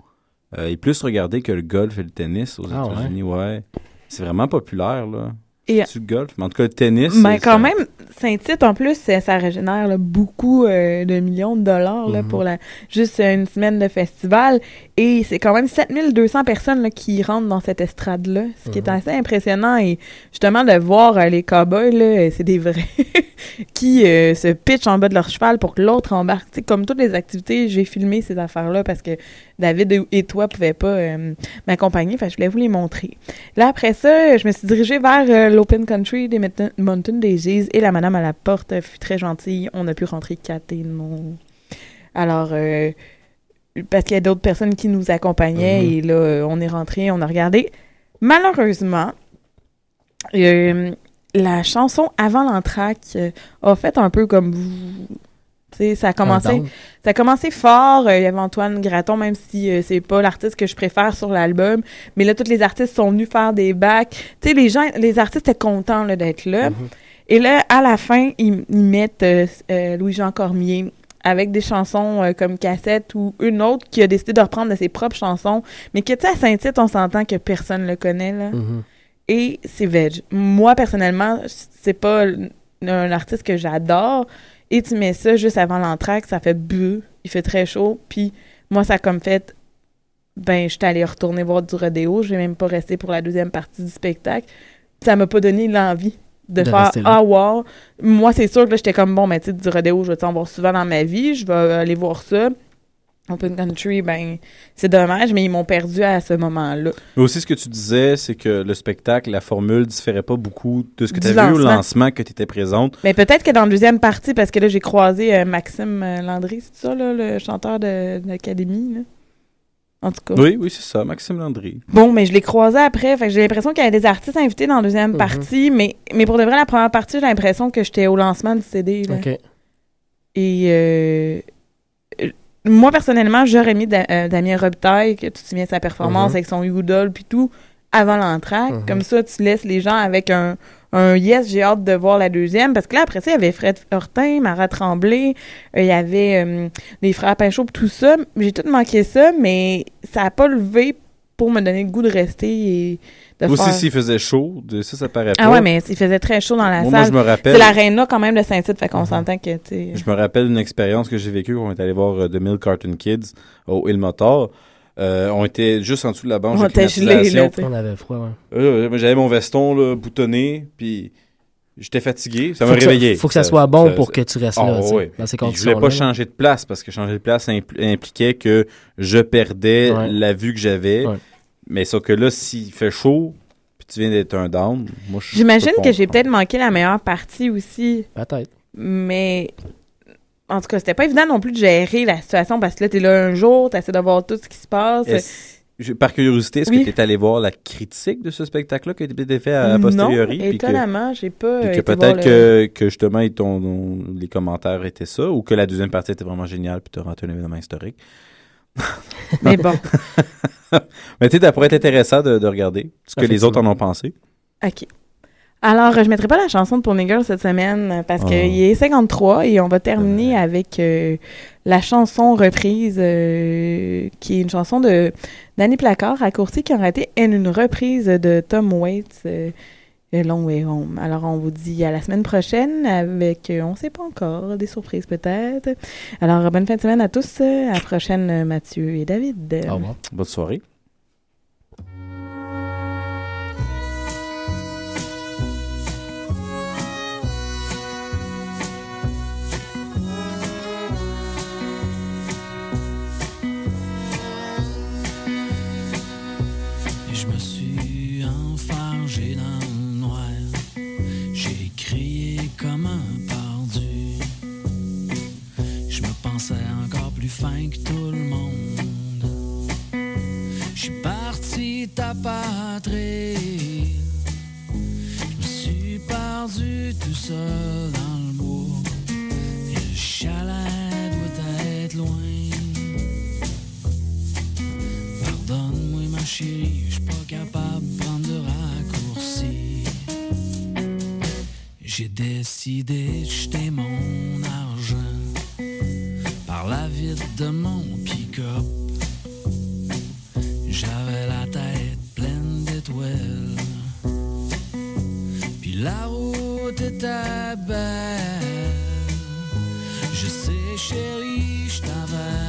est plus regardé que le golf et le tennis aux Ah? États-Unis. Ouais. C'est vraiment populaire, là. Et- du golf, mais en tout cas, le tennis. Mais quand ça- même, Saint-Tite, en plus, ça, ça régénère là, beaucoup euh, de millions de dollars là, Mhm. pour la, juste euh, une semaine de festival. Et c'est quand même 7200 personnes là, qui rentrent dans cette estrade-là, ce qui est Mhm. assez impressionnant. Et justement, de voir euh, les cowboys, là, euh, c'est des vrais, qui euh, se pitchent en bas de leur cheval pour que l'autre embarque. Tu sais, comme toutes les activités, j'ai filmé ces affaires-là parce que David et toi pouvaient pas euh, m'accompagner. Que je voulais vous les montrer. Là, après ça, je me suis dirigée vers euh, l'Open Country des Mountain- Daisies et la madame à la porte fut très gentille. On a pu rentrer quatre et non. Alors, euh, parce qu'il y a d'autres personnes qui nous accompagnaient Mhm. et là, on est rentré, on a regardé. Malheureusement, la chanson avant l'entraque a fait un peu comme vous. Ça a commencé. down. Ça a commencé fort. euh, Il y avait Antoine Graton, même si euh, c'est pas l'artiste que je préfère sur l'album. Mais là, tous les artistes sont venus faire des bacs. Tu sais, les gens, les artistes étaient contents là, d'être là. Et là, à la fin, ils, ils mettent euh, euh, Louis-Jean Cormier avec des chansons comme cassette ou une autre qui a décidé de reprendre de ses propres chansons. Mais que, tu sais, à Saint-Tite, on s'entend que personne le connaît, là. Mhm. Et c'est veg. Moi, personnellement, c'est pas un artiste que j'adore. Et tu mets ça juste avant l'entraque, ça fait bu, il fait très chaud. Puis moi, ça a comme fait, ben, je suis allée retourner voir du rodéo. Je vais même pas rester pour la deuxième partie du spectacle. Ça m'a pas donné l'envie de, De faire. Ah, wow. Moi, c'est sûr que là, j'étais comme bon, mais tu sais, du rodéo, je vais en voir souvent dans ma vie? Je vais aller voir ça. Open Country, ben, c'est dommage, mais ils m'ont perdu à ce moment-là. Mais aussi, ce que tu disais, c'est que le spectacle, la formule, différait pas beaucoup de ce que tu avais vu au lancement. lancement que tu étais présente. Mais peut-être que dans la deuxième partie, parce que là, j'ai croisé euh, Maxime euh, Landry, c'est ça, là, le chanteur de, de l'Académie, là? En tout cas. Oui, oui, c'est ça, Maxime Landry. Bon, mais je l'ai croisé après, fait que j'ai l'impression qu'il y avait des artistes invités dans la deuxième Mhm. partie, mais, mais pour de vrai, la première partie, j'ai l'impression que j'étais au lancement du CD, là. OK. Et euh, moi, personnellement, j'aurais mis Da- euh, Damien Robitaille, que tu te souviens de sa performance Mhm. avec son Udol puis tout, avant l'entraque. Mhm. Comme ça, tu laisses les gens avec un, un yes, j'ai hâte de voir la deuxième. Parce que là, après ça, il y avait Fred Hortin, Marat Tremblay, euh, il y avait euh, les frères Pinchot, tout ça. J'ai tout manqué ça, mais ça n'a pas levé pour me donner le goût de rester et de Aussi, faire... s'il faisait chaud, ça, ça paraît pas. Ah ouais, mais il faisait très chaud dans la Moi, moi, salle. je me rappelle- C'est l'aréna quand même de Saint-Tite, fait qu'on s'entend que, tu sais... Je me rappelle d'une expérience que j'ai vécue quand on est allé voir euh, The Mill Cartoon Kids au Il Motor. Euh, on était juste en dessous de la banche On était gelés, là. On avait froid, ouais. Euh, J'avais mon veston là, boutonné, puis j'étais fatigué. Ça Faut m'a que ça- réveillé. faut que ça soit bon pour que tu restes là, Ah, tu sais, ouais. dans ces Je voulais pas changer de place parce que changer de place impl- impliquait que je perdais Ouais. la vue que j'avais. Ouais. Mais sauf que là, s'il fait chaud, puis tu viens d'être un down, moi je J'imagine que j'ai peut-être manqué la meilleure partie aussi. Peut-être. Mais en tout cas, c'était pas évident non plus de gérer la situation parce que là, t'es là un jour, t'essaies de voir tout ce qui se passe. Je- par curiosité, est-ce Oui. que tu es allé voir la critique de ce spectacle-là qui a été fait à, a posteriori? Non, étonnamment, j'ai pas. puis que peut-être que, que justement, ils t'ont- ont- les commentaires étaient ça, ou que la deuxième partie était vraiment géniale, puis tu as rentré un événement historique. Mais bon. Mais tu sais, ça pourrait être intéressant de, de regarder ce que les autres en ont pensé. OK. Alors, euh, je mettrai pas la chanson de Pony Girl cette semaine euh, parce qu'il est 53 et on va terminer avec euh, la chanson reprise euh, qui est une chanson de Danny Placard, raccourci qui aurait été une reprise de Tom Waits long way home. Alors, on vous dit à la semaine prochaine avec, euh, on sait pas encore, des surprises peut-être. Alors, bonne fin de semaine à tous. À la prochaine, Mathieu et David. Au revoir. Bonne soirée. plus que tout le monde. Je suis parti ta patrie. Je me suis perdu tout seul dans le bois. Et le chalet doit être loin. Pardonne-moi ma chérie, je suis pas capable de prendre de raccourci. J'ai décidé de jeter mon la vide de mon pick-up. J'avais la tête pleine d'étoiles. Puis la route était belle. Je sais, chérie, je t'avais.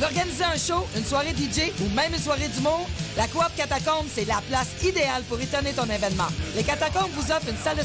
Tu veux organiser un show, une soirée DJ ou même une soirée d'humour? La Coop Catacombe, c'est la place idéale pour étonner ton événement. Les Catacombes vous offrent une salle de